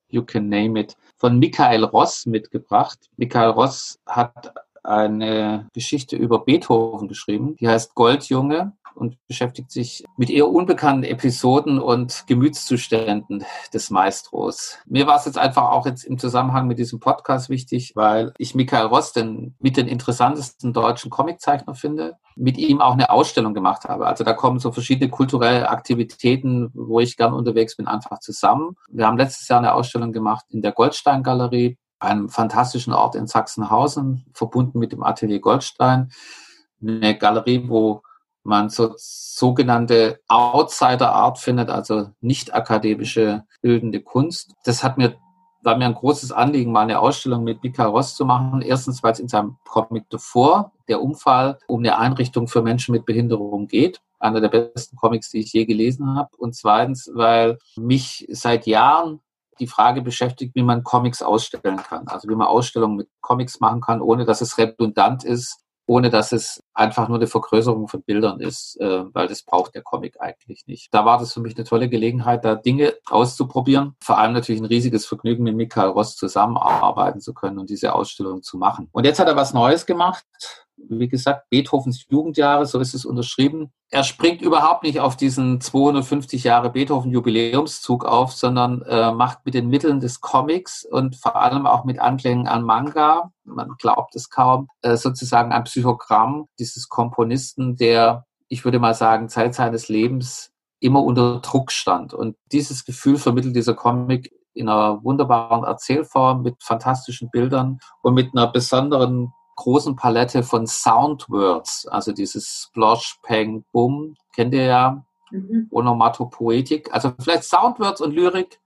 You Can Name It, von Michael Ross mitgebracht. Michael Ross hat eine Geschichte über Beethoven geschrieben, die heißt Goldjunge und beschäftigt sich mit eher unbekannten Episoden und Gemütszuständen des Maestros. Mir war es jetzt einfach auch jetzt im Zusammenhang mit diesem Podcast wichtig, weil ich Michael Ross den, mit den interessantesten deutschen Comiczeichner finde, mit ihm auch eine Ausstellung gemacht habe. Also da kommen so verschiedene kulturelle Aktivitäten, wo ich gern unterwegs bin, einfach zusammen. Wir haben letztes Jahr eine Ausstellung gemacht in der Goldstein Galerie, einem fantastischen Ort in Sachsenhausen, verbunden mit dem Atelier Goldstein. Eine Galerie, wo man so sogenannte Outsider-Art findet, also nicht akademische bildende Kunst. Das hat mir war mir ein großes Anliegen, mal eine Ausstellung mit Mika Ross zu machen. Erstens, weil es in seinem Comic davor, der Umfall, um eine Einrichtung für Menschen mit Behinderung geht. Einer der besten Comics, die ich je gelesen habe. Und zweitens, weil mich seit Jahren die Frage beschäftigt, wie man Comics ausstellen kann. Also wie man Ausstellungen mit Comics machen kann, ohne dass es redundant ist ohne dass es einfach nur eine Vergrößerung von Bildern ist, äh, weil das braucht der Comic eigentlich nicht. Da war das für mich eine tolle Gelegenheit, da Dinge auszuprobieren. Vor allem natürlich ein riesiges Vergnügen, mit Michael Ross zusammenarbeiten zu können und diese Ausstellung zu machen. Und jetzt hat er was Neues gemacht wie gesagt, Beethovens Jugendjahre, so ist es unterschrieben. Er springt überhaupt nicht auf diesen 250 Jahre Beethoven-Jubiläumszug auf, sondern äh, macht mit den Mitteln des Comics und vor allem auch mit Anklängen an Manga, man glaubt es kaum, äh, sozusagen ein Psychogramm dieses Komponisten, der, ich würde mal sagen, Zeit seines Lebens immer unter Druck stand. Und dieses Gefühl vermittelt dieser Comic in einer wunderbaren Erzählform mit fantastischen Bildern und mit einer besonderen großen Palette von Soundwords, also dieses Splosh, Peng, Boom, kennt ihr ja, mhm. Onomatopoetik, also vielleicht Soundwords und Lyrik,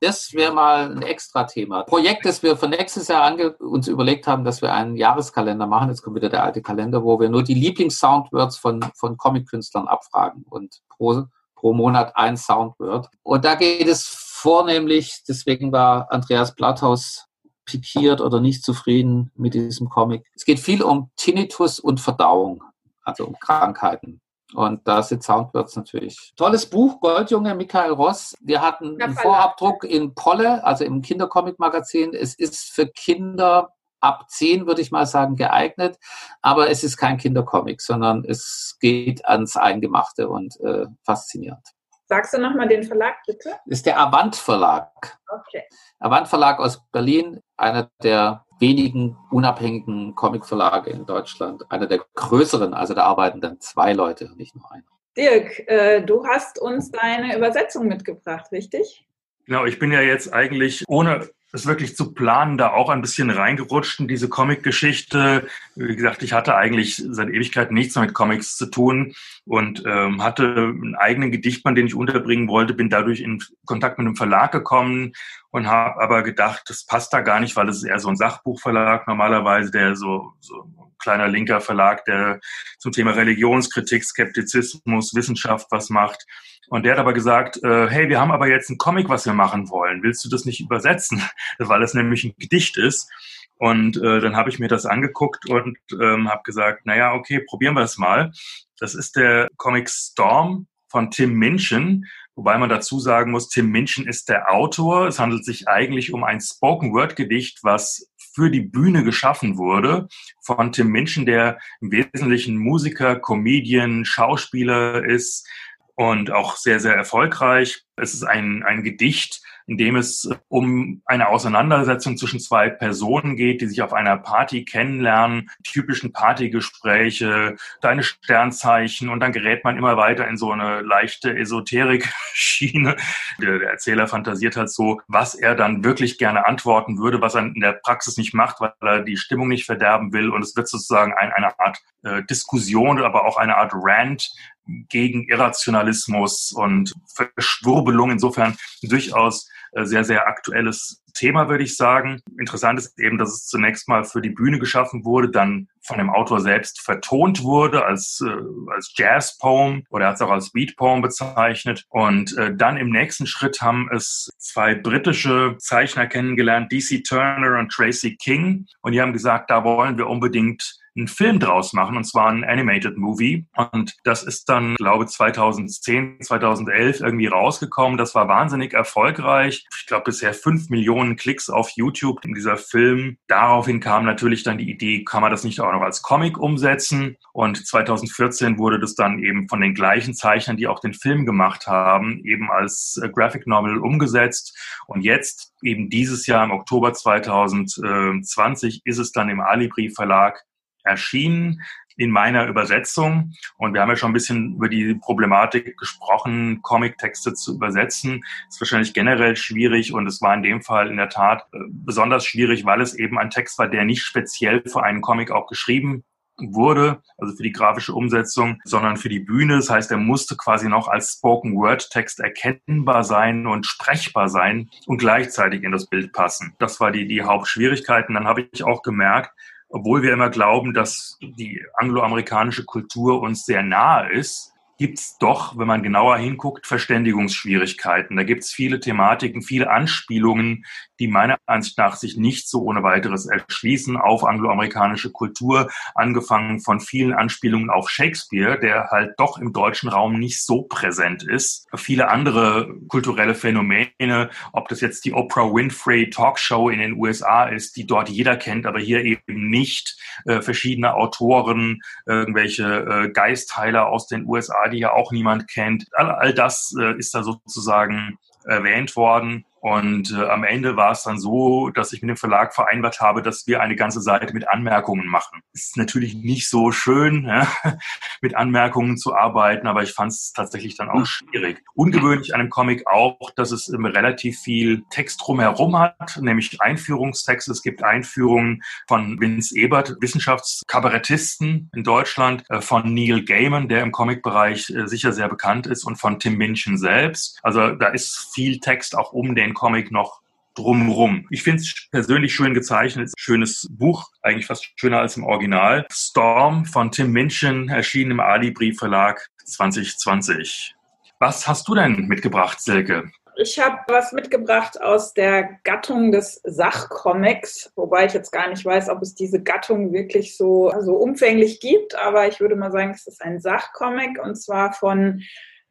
das wäre mal ein extra Thema. Projekt, das wir für nächstes Jahr uns überlegt haben, dass wir einen Jahreskalender machen. Jetzt kommt wieder der alte Kalender, wo wir nur die Lieblings-Soundwords von, von Comic-Künstlern abfragen und pro, pro Monat ein Soundword. Und da geht es vornehmlich, deswegen war Andreas Blatthaus pikiert oder nicht zufrieden mit diesem Comic. Es geht viel um Tinnitus und Verdauung, also um Krankheiten. Und da sind Soundwords natürlich. Tolles Buch, Goldjunge, Michael Ross. Wir hatten einen Vorabdruck in Polle, also im Kindercomic-Magazin. Es ist für Kinder ab zehn, würde ich mal sagen, geeignet. Aber es ist kein Kindercomic, sondern es geht ans Eingemachte und äh, faszinierend. Sagst du nochmal den Verlag, bitte? Das ist der Avant Verlag. Okay. Avant Verlag aus Berlin, einer der wenigen unabhängigen Comicverlage in Deutschland. Einer der größeren, also da arbeiten dann zwei Leute, nicht nur einer. Dirk, äh, du hast uns deine Übersetzung mitgebracht, richtig? Genau, ich bin ja jetzt eigentlich ohne es wirklich zu planen, da auch ein bisschen reingerutscht in diese Comic-Geschichte. Wie gesagt, ich hatte eigentlich seit Ewigkeit nichts mit Comics zu tun und ähm, hatte einen eigenen Gedichtband, den ich unterbringen wollte, bin dadurch in Kontakt mit einem Verlag gekommen und habe aber gedacht, das passt da gar nicht, weil es ist eher so ein Sachbuchverlag normalerweise, der so, so kleiner linker Verlag, der zum Thema Religionskritik, Skeptizismus, Wissenschaft was macht. Und der hat aber gesagt, äh, hey, wir haben aber jetzt einen Comic, was wir machen wollen. Willst du das nicht übersetzen? [LAUGHS] Weil es nämlich ein Gedicht ist. Und äh, dann habe ich mir das angeguckt und ähm, habe gesagt, naja, okay, probieren wir es mal. Das ist der Comic Storm von Tim Minchin, wobei man dazu sagen muss, Tim Minchin ist der Autor. Es handelt sich eigentlich um ein Spoken-Word-Gedicht, was für die Bühne geschaffen wurde von Tim Minchin, der im Wesentlichen Musiker, Comedian, Schauspieler ist und auch sehr, sehr erfolgreich. Es ist ein, ein Gedicht, in dem es um eine Auseinandersetzung zwischen zwei Personen geht, die sich auf einer Party kennenlernen, typischen Partygespräche, deine Sternzeichen und dann gerät man immer weiter in so eine leichte Esoterik-Schiene. Der, der Erzähler fantasiert halt so, was er dann wirklich gerne antworten würde, was er in der Praxis nicht macht, weil er die Stimmung nicht verderben will und es wird sozusagen ein, eine Art äh, Diskussion, aber auch eine Art Rant gegen Irrationalismus und Verschwurbelung. Insofern durchaus äh, sehr, sehr aktuelles Thema, würde ich sagen. Interessant ist eben, dass es zunächst mal für die Bühne geschaffen wurde, dann von dem Autor selbst vertont wurde als, äh, als Jazz-Poem oder er hat es auch als Beat-Poem bezeichnet. Und äh, dann im nächsten Schritt haben es zwei britische Zeichner kennengelernt, DC Turner und Tracy King. Und die haben gesagt, da wollen wir unbedingt einen Film draus machen, und zwar ein Animated Movie. Und das ist dann, glaube 2010, 2011 irgendwie rausgekommen. Das war wahnsinnig erfolgreich. Ich glaube, bisher fünf Millionen Klicks auf YouTube in dieser Film. Daraufhin kam natürlich dann die Idee, kann man das nicht auch noch als Comic umsetzen? Und 2014 wurde das dann eben von den gleichen Zeichnern, die auch den Film gemacht haben, eben als äh, Graphic Novel umgesetzt. Und jetzt, eben dieses Jahr im Oktober 2020, ist es dann im Alibri Verlag erschienen in meiner Übersetzung. Und wir haben ja schon ein bisschen über die Problematik gesprochen, Comic-Texte zu übersetzen. Ist wahrscheinlich generell schwierig und es war in dem Fall in der Tat äh, besonders schwierig, weil es eben ein Text war, der nicht speziell für einen Comic auch geschrieben wurde, also für die grafische Umsetzung, sondern für die Bühne. Das heißt, er musste quasi noch als Spoken Word Text erkennbar sein und sprechbar sein und gleichzeitig in das Bild passen. Das war die, die Hauptschwierigkeit. Und dann habe ich auch gemerkt, obwohl wir immer glauben, dass die angloamerikanische Kultur uns sehr nahe ist, gibt es doch, wenn man genauer hinguckt, Verständigungsschwierigkeiten. Da gibt es viele Thematiken, viele Anspielungen, die meiner Ansicht nach sich nicht so ohne weiteres erschließen auf angloamerikanische Kultur, angefangen von vielen Anspielungen auf Shakespeare, der halt doch im deutschen Raum nicht so präsent ist. Viele andere kulturelle Phänomene, ob das jetzt die Oprah Winfrey Talkshow in den USA ist, die dort jeder kennt, aber hier eben nicht. Äh, verschiedene Autoren, irgendwelche äh, Geistheiler aus den USA, die ja auch niemand kennt. All, all das äh, ist da sozusagen erwähnt worden. Und äh, am Ende war es dann so, dass ich mit dem Verlag vereinbart habe, dass wir eine ganze Seite mit Anmerkungen machen. Ist natürlich nicht so schön, ja, [LAUGHS] mit Anmerkungen zu arbeiten, aber ich fand es tatsächlich dann auch schwierig. Ungewöhnlich an einem Comic auch, dass es relativ viel Text drumherum hat, nämlich Einführungstext. Es gibt Einführungen von Vince Ebert, Wissenschaftskabarettisten in Deutschland, äh, von Neil Gaiman, der im Comicbereich äh, sicher sehr bekannt ist, und von Tim Minchin selbst. Also da ist viel Text auch um den Comic noch drumrum. Ich finde es persönlich schön gezeichnet, schönes Buch, eigentlich fast schöner als im Original. Storm von Tim Minchin erschien im Ali Verlag 2020. Was hast du denn mitgebracht, Silke? Ich habe was mitgebracht aus der Gattung des Sachcomics, wobei ich jetzt gar nicht weiß, ob es diese Gattung wirklich so, so umfänglich gibt, aber ich würde mal sagen, es ist ein Sachcomic und zwar von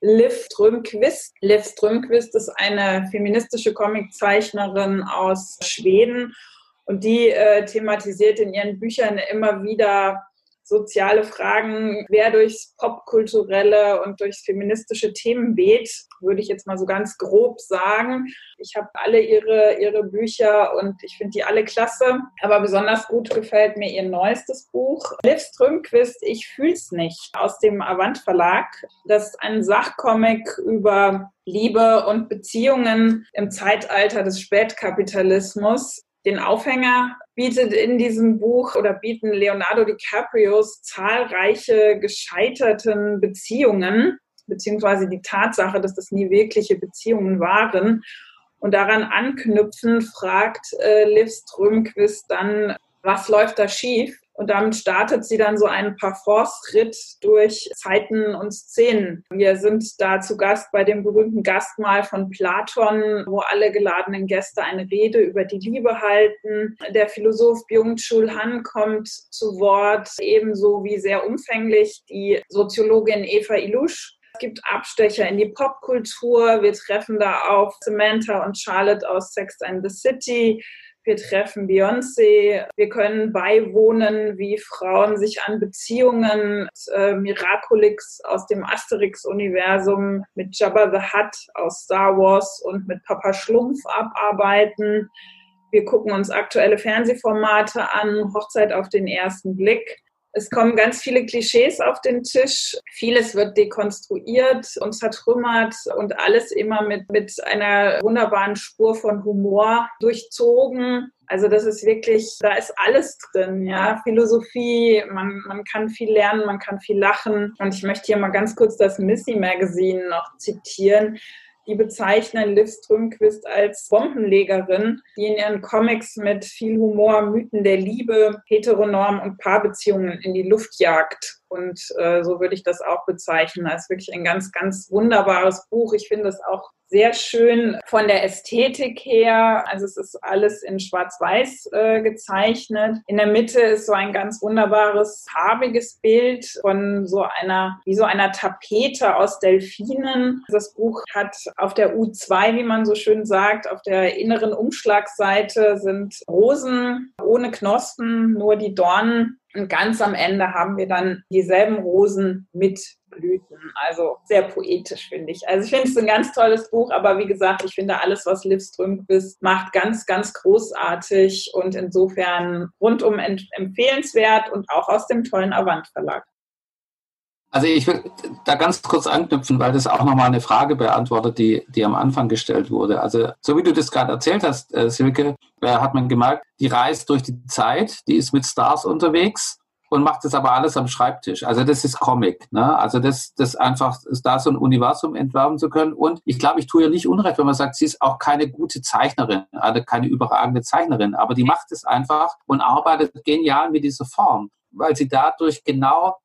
Liv Strömquist. Liv Strömquist ist eine feministische Comiczeichnerin aus Schweden und die äh, thematisiert in ihren Büchern immer wieder soziale Fragen quer durchs popkulturelle und durchs feministische Themen weht, würde ich jetzt mal so ganz grob sagen. Ich habe alle ihre, ihre Bücher und ich finde die alle klasse. Aber besonders gut gefällt mir ihr neuestes Buch. Liv Strömquist, Ich fühl's nicht, aus dem Avant Verlag. Das ist ein Sachcomic über Liebe und Beziehungen im Zeitalter des Spätkapitalismus. Den Aufhänger bietet in diesem Buch oder bieten Leonardo DiCaprios zahlreiche gescheiterten Beziehungen, beziehungsweise die Tatsache, dass das nie wirkliche Beziehungen waren. Und daran anknüpfen fragt äh, Liv Strömquist dann, was läuft da schief? Und damit startet sie dann so einen Parforce-Ritt durch Zeiten und Szenen. Wir sind da zu Gast bei dem berühmten Gastmahl von Platon, wo alle geladenen Gäste eine Rede über die Liebe halten. Der Philosoph Byung-Chul Han kommt zu Wort, ebenso wie sehr umfänglich die Soziologin Eva Ilusch. Es gibt Abstecher in die Popkultur. Wir treffen da auf Samantha und Charlotte aus Sex and the City. Wir treffen Beyoncé. Wir können beiwohnen, wie Frauen sich an Beziehungen äh, Miraculix aus dem Asterix-Universum mit Jabba the Hutt aus Star Wars und mit Papa Schlumpf abarbeiten. Wir gucken uns aktuelle Fernsehformate an, Hochzeit auf den ersten Blick. Es kommen ganz viele Klischees auf den Tisch. Vieles wird dekonstruiert und zertrümmert und alles immer mit, mit einer wunderbaren Spur von Humor durchzogen. Also das ist wirklich, da ist alles drin, ja. Philosophie, man, man kann viel lernen, man kann viel lachen. Und ich möchte hier mal ganz kurz das Missy Magazine noch zitieren. Die bezeichnen Liv Strömquist als Bombenlegerin, die in ihren Comics mit viel Humor Mythen der Liebe, Heteronorm und Paarbeziehungen in die Luft jagt. Und äh, so würde ich das auch bezeichnen, als wirklich ein ganz, ganz wunderbares Buch. Ich finde es auch sehr schön von der Ästhetik her. Also es ist alles in Schwarz-Weiß äh, gezeichnet. In der Mitte ist so ein ganz wunderbares farbiges Bild von so einer, wie so einer Tapete aus Delfinen. Das Buch hat auf der U2, wie man so schön sagt, auf der inneren Umschlagseite sind Rosen ohne Knospen, nur die Dornen und ganz am Ende haben wir dann dieselben Rosen mit Blüten. Also sehr poetisch, finde ich. Also ich finde es ein ganz tolles Buch, aber wie gesagt, ich finde alles, was Liv Strömquist macht, ganz, ganz großartig und insofern rundum empfehlenswert und auch aus dem tollen Avant Verlag. Also ich will da ganz kurz anknüpfen, weil das auch nochmal eine Frage beantwortet, die, die am Anfang gestellt wurde. Also so wie du das gerade erzählt hast, äh, Silke, äh, hat man gemerkt, die reist durch die Zeit, die ist mit Stars unterwegs und macht das aber alles am Schreibtisch. Also das ist Comic. Ne? Also das, das einfach ist da so ein Universum entwerfen zu können. Und ich glaube, ich tue ihr nicht unrecht, wenn man sagt, sie ist auch keine gute Zeichnerin, also keine überragende Zeichnerin, aber die macht es einfach und arbeitet genial mit dieser Form, weil sie dadurch genau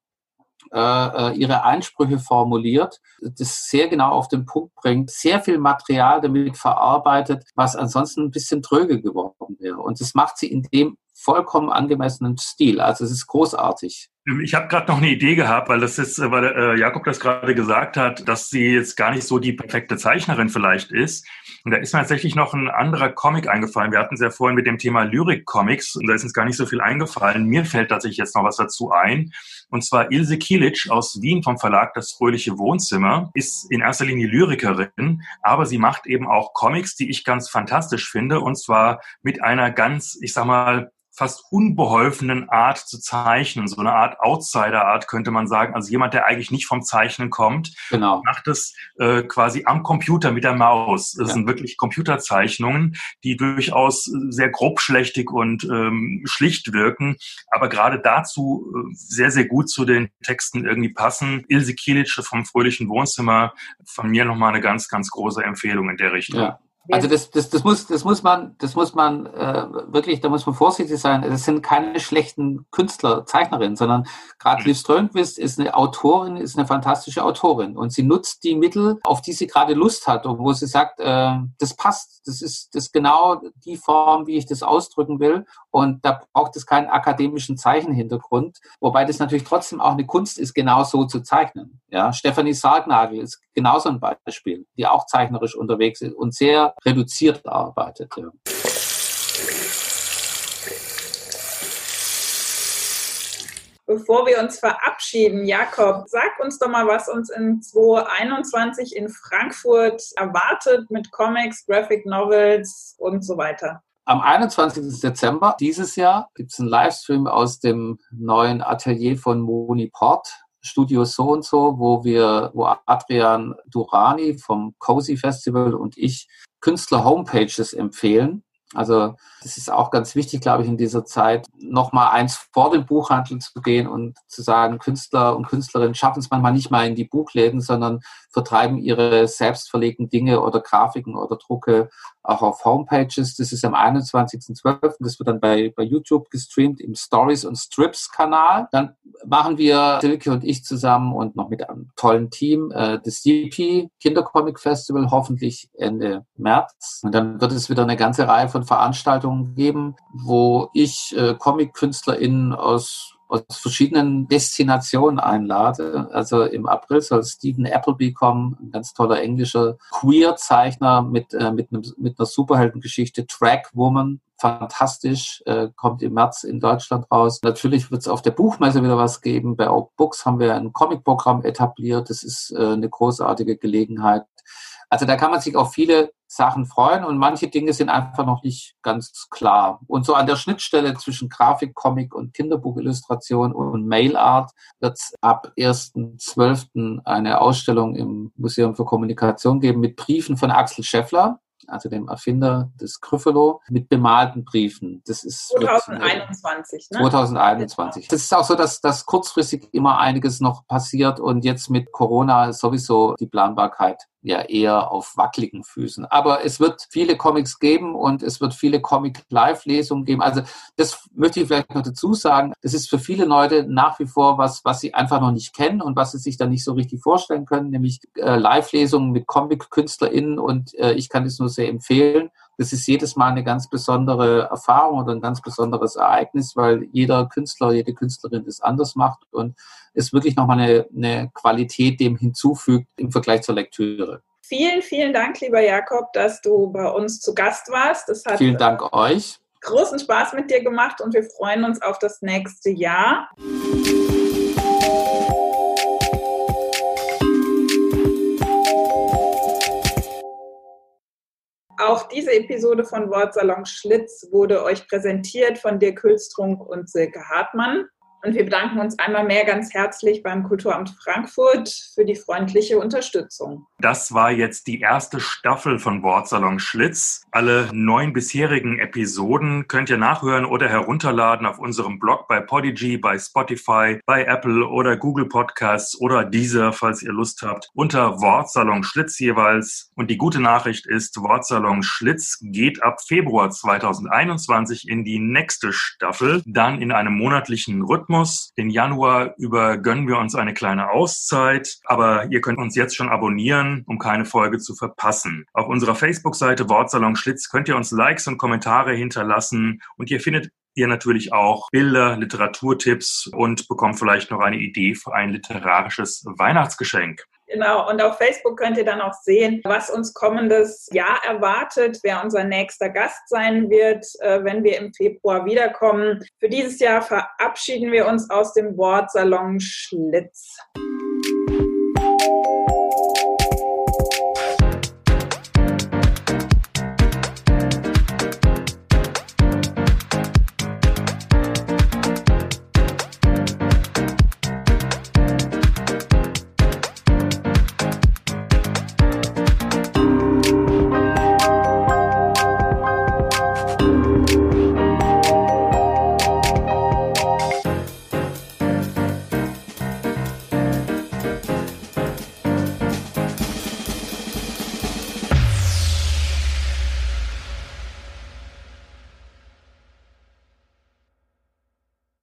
äh, äh, ihre Einsprüche formuliert, das sehr genau auf den Punkt bringt, sehr viel Material damit verarbeitet, was ansonsten ein bisschen tröge geworden wäre. Und das macht sie in dem vollkommen angemessenen Stil. Also es ist großartig. Ähm, ich habe gerade noch eine Idee gehabt, weil das jetzt, weil äh, Jakob das gerade gesagt hat, dass sie jetzt gar nicht so die perfekte Zeichnerin vielleicht ist. Und da ist mir tatsächlich noch ein anderer Comic eingefallen. Wir hatten es ja vorhin mit dem Thema Lyrik-Comics und da ist uns gar nicht so viel eingefallen. Mir fällt tatsächlich jetzt noch was dazu ein. Und zwar Ilse Kilic aus Wien vom Verlag Das Fröhliche Wohnzimmer ist in erster Linie Lyrikerin, aber sie macht eben auch Comics, die ich ganz fantastisch finde. Und zwar mit einer ganz, ich sag mal, fast unbeholfenen Art zu zeichnen, so eine Art Outsider-Art könnte man sagen. Also jemand, der eigentlich nicht vom Zeichnen kommt, genau. macht es äh, quasi am Computer mit der Maus. Das ja. sind wirklich Computerzeichnungen, die durchaus sehr grobschlächtig und ähm, schlicht wirken, aber gerade dazu äh, sehr, sehr gut zu den Texten irgendwie passen. Ilse Kilic vom Fröhlichen Wohnzimmer, von mir nochmal eine ganz, ganz große Empfehlung in der Richtung. Ja. Also das, das, das muss, das muss man, das muss man äh, wirklich, da muss man vorsichtig sein. Das sind keine schlechten Künstler, Zeichnerinnen, sondern gerade Liv Strömquist ist eine Autorin, ist eine fantastische Autorin. Und sie nutzt die Mittel, auf die sie gerade Lust hat und wo sie sagt, äh, das passt, das ist das ist genau die Form, wie ich das ausdrücken will und da braucht es keinen akademischen Zeichenhintergrund, wobei das natürlich trotzdem auch eine Kunst ist, genau so zu zeichnen. Ja, Stefanie Sargnagel ist genauso ein Beispiel, die auch zeichnerisch unterwegs ist und sehr reduziert arbeitet. Ja. Bevor wir uns verabschieden, Jakob, sag uns doch mal, was uns in 2021 in Frankfurt erwartet mit Comics, Graphic Novels und so weiter. Am 21. Dezember dieses Jahr gibt es einen Livestream aus dem neuen Atelier von Moni Port, Studio so und so, wo wir, wo Adrian Durani vom Cozy Festival und ich Künstler Homepages empfehlen. Also das ist auch ganz wichtig, glaube ich, in dieser Zeit, nochmal eins vor dem Buchhandel zu gehen und zu sagen, Künstler und Künstlerinnen schaffen es manchmal nicht mal in die Buchläden, sondern vertreiben ihre selbst verlegten Dinge oder Grafiken oder Drucke auch auf Homepages. Das ist am 21.12. Das wird dann bei, bei YouTube gestreamt im Stories und Strips Kanal. Dann machen wir, Silke und ich zusammen und noch mit einem tollen Team, äh, das DP Kindercomic Festival, hoffentlich Ende März. Und dann wird es wieder eine ganze Reihe von Veranstaltungen geben, wo ich äh, Comic-KünstlerInnen aus aus verschiedenen Destinationen einlade. Also im April soll Stephen Appleby kommen, ein ganz toller englischer Queer-Zeichner mit, äh, mit, mit einer Superheldengeschichte, Track Woman, fantastisch, äh, kommt im März in Deutschland raus. Natürlich wird es auf der Buchmesse wieder was geben. Bei Oak Books haben wir ein Comic-Programm etabliert. Das ist äh, eine großartige Gelegenheit. Also da kann man sich auf viele Sachen freuen und manche Dinge sind einfach noch nicht ganz klar. Und so an der Schnittstelle zwischen Grafik, Comic und Kinderbuchillustration und Mailart wird es ab 1.12. eine Ausstellung im Museum für Kommunikation geben mit Briefen von Axel Scheffler also dem Erfinder des Gryffalo, mit bemalten Briefen. Das ist 2021. Ne? 2021. Das ist auch so, dass, dass kurzfristig immer einiges noch passiert und jetzt mit Corona sowieso die Planbarkeit ja eher auf wackeligen Füßen. Aber es wird viele Comics geben und es wird viele Comic-Live-Lesungen geben. Also das möchte ich vielleicht noch dazu sagen. Das ist für viele Leute nach wie vor was, was sie einfach noch nicht kennen und was sie sich dann nicht so richtig vorstellen können, nämlich äh, Live-Lesungen mit Comic-KünstlerInnen und äh, ich kann das nur sehr empfehlen. Das ist jedes Mal eine ganz besondere Erfahrung oder ein ganz besonderes Ereignis, weil jeder Künstler, jede Künstlerin das anders macht und es wirklich nochmal eine, eine Qualität dem hinzufügt im Vergleich zur Lektüre. Vielen, vielen Dank, lieber Jakob, dass du bei uns zu Gast warst. Das hat vielen Dank euch. Großen Spaß mit dir gemacht und wir freuen uns auf das nächste Jahr. Auch diese Episode von Wortsalon Schlitz wurde euch präsentiert von Dirk Hülstrunk und Silke Hartmann. Und wir bedanken uns einmal mehr ganz herzlich beim Kulturamt Frankfurt für die freundliche Unterstützung. Das war jetzt die erste Staffel von Wortsalon Schlitz. Alle neun bisherigen Episoden könnt ihr nachhören oder herunterladen auf unserem Blog bei Podigy, bei Spotify, bei Apple oder Google Podcasts oder dieser, falls ihr Lust habt, unter Wortsalon Schlitz jeweils. Und die gute Nachricht ist, Wortsalon Schlitz geht ab Februar 2021 in die nächste Staffel, dann in einem monatlichen Rhythmus Rhythmus. Den Januar über gönnen wir uns eine kleine Auszeit, aber ihr könnt uns jetzt schon abonnieren, um keine Folge zu verpassen. Auf unserer Facebook-Seite Wortsalon Schlitz könnt ihr uns Likes und Kommentare hinterlassen und ihr findet ihr natürlich auch Bilder, Literaturtipps und bekommt vielleicht noch eine Idee für ein literarisches Weihnachtsgeschenk. Genau, und auf Facebook könnt ihr dann auch sehen, was uns kommendes Jahr erwartet, wer unser nächster Gast sein wird, äh, wenn wir im Februar wiederkommen. Für dieses Jahr verabschieden wir uns aus dem Wortsalon Schlitz.